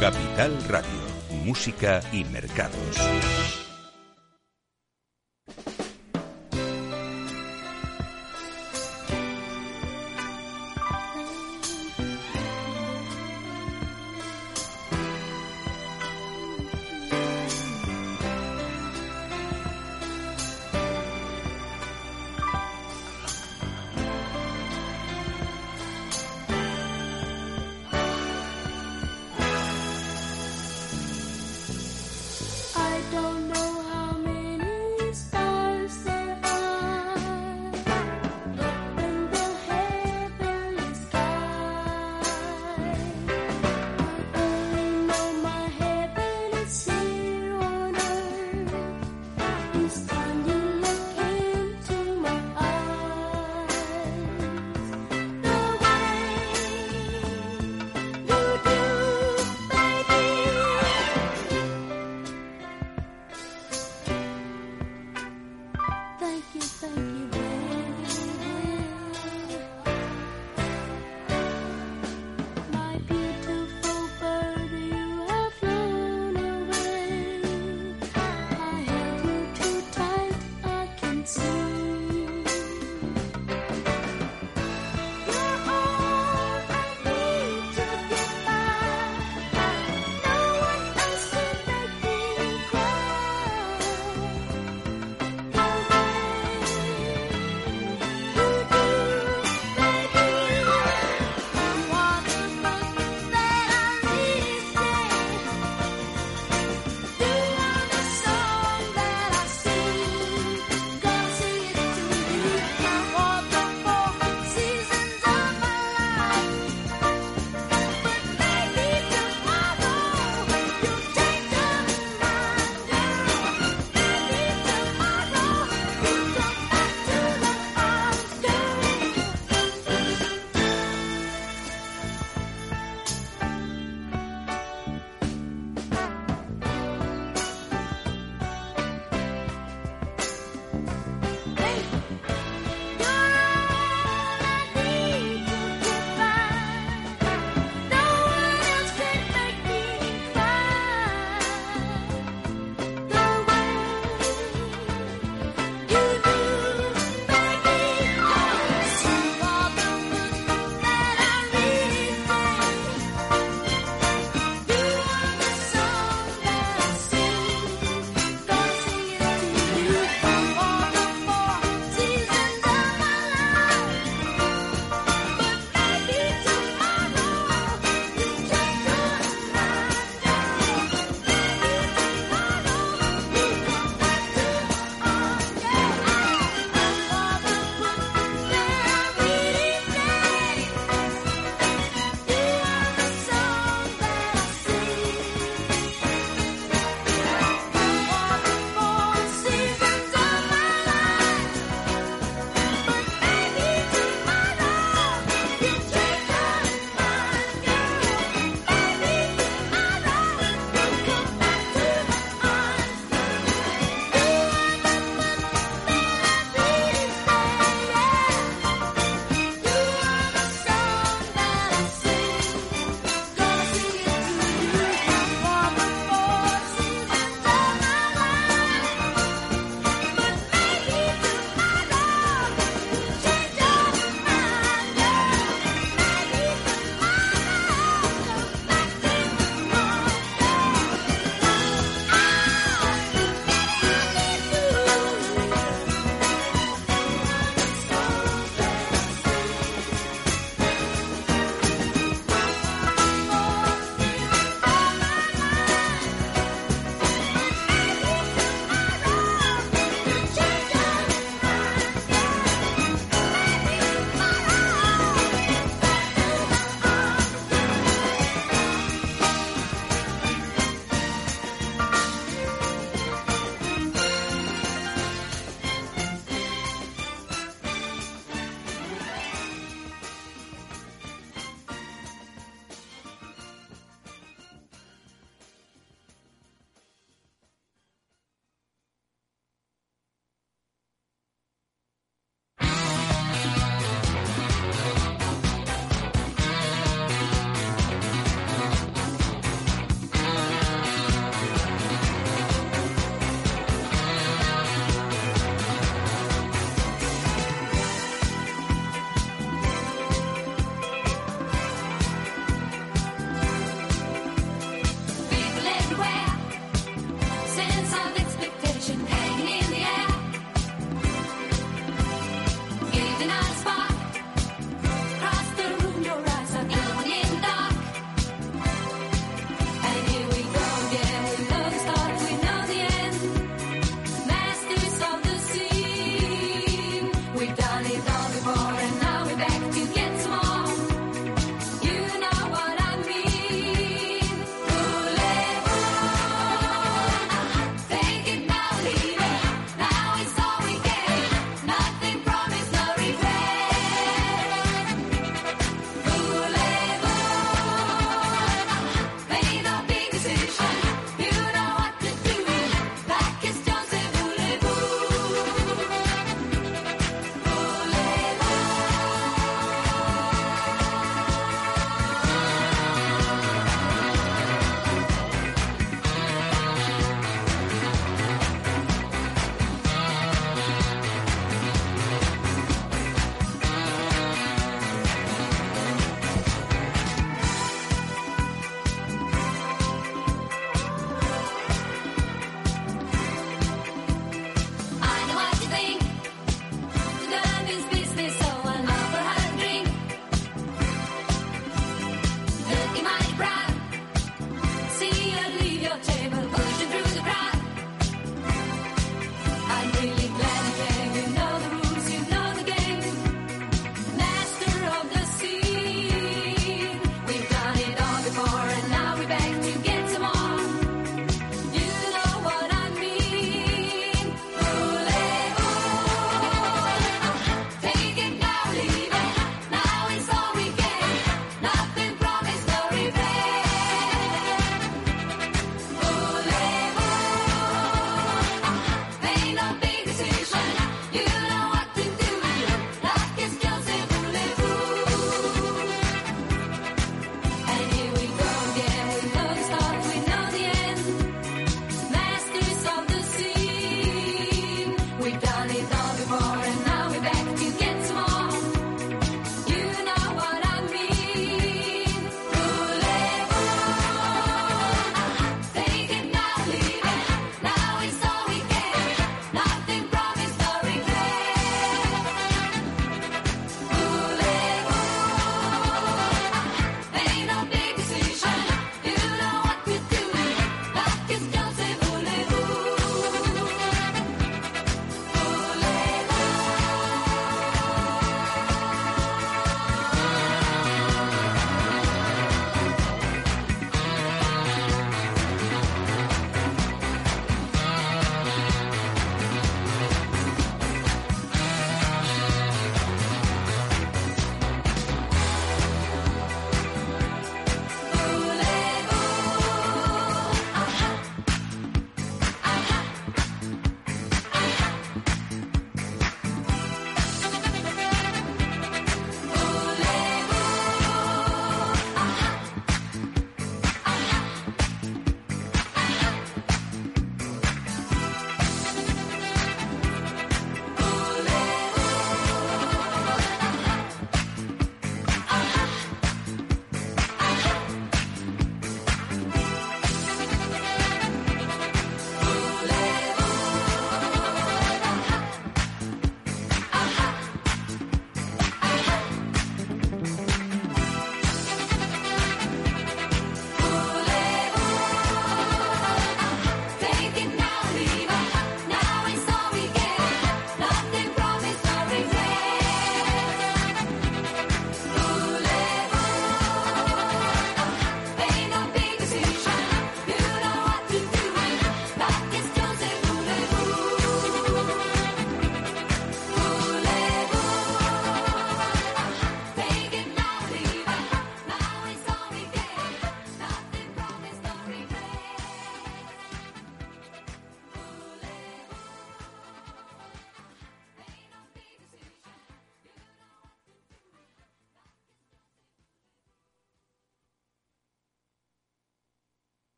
Speaker 4: Capital Radio, Música y Mercados.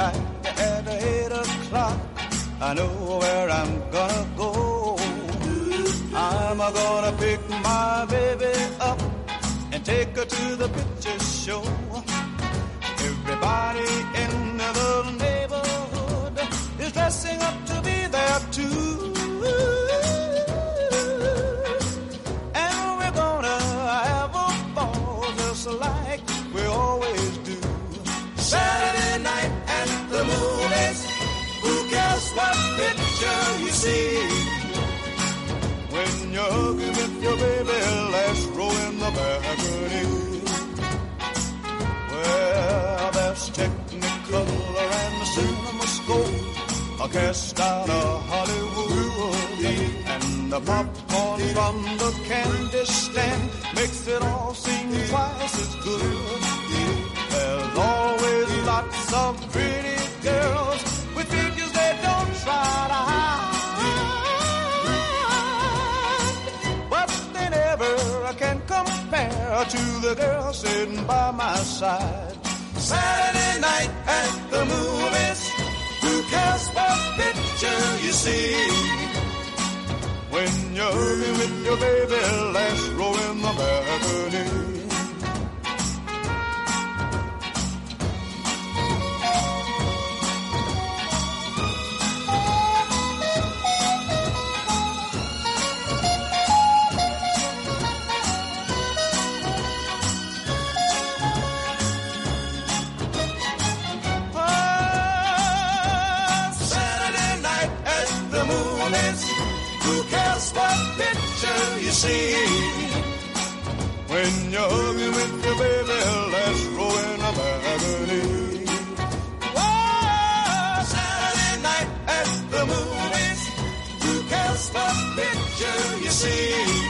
Speaker 10: Night at eight o'clock. I know where I'm gonna go. I'm gonna pick my baby up and take her to the picture show. Baby, let's row in the balcony. Well, there's Technicolor and the CinemaScope, a cast out of Hollywood, and the popcorn from the candy stand makes it all seem twice as good. There's always lots of pretty girls to the girl sitting by my side. Saturday night at the movies. Who cares what picture you see? When you're with your baby, last row in the balcony. Who cares what picture you see? When you're hugging with your baby, let's roll in a balcony. Whoa, oh, Saturday night at the movies. Who cares what picture you see?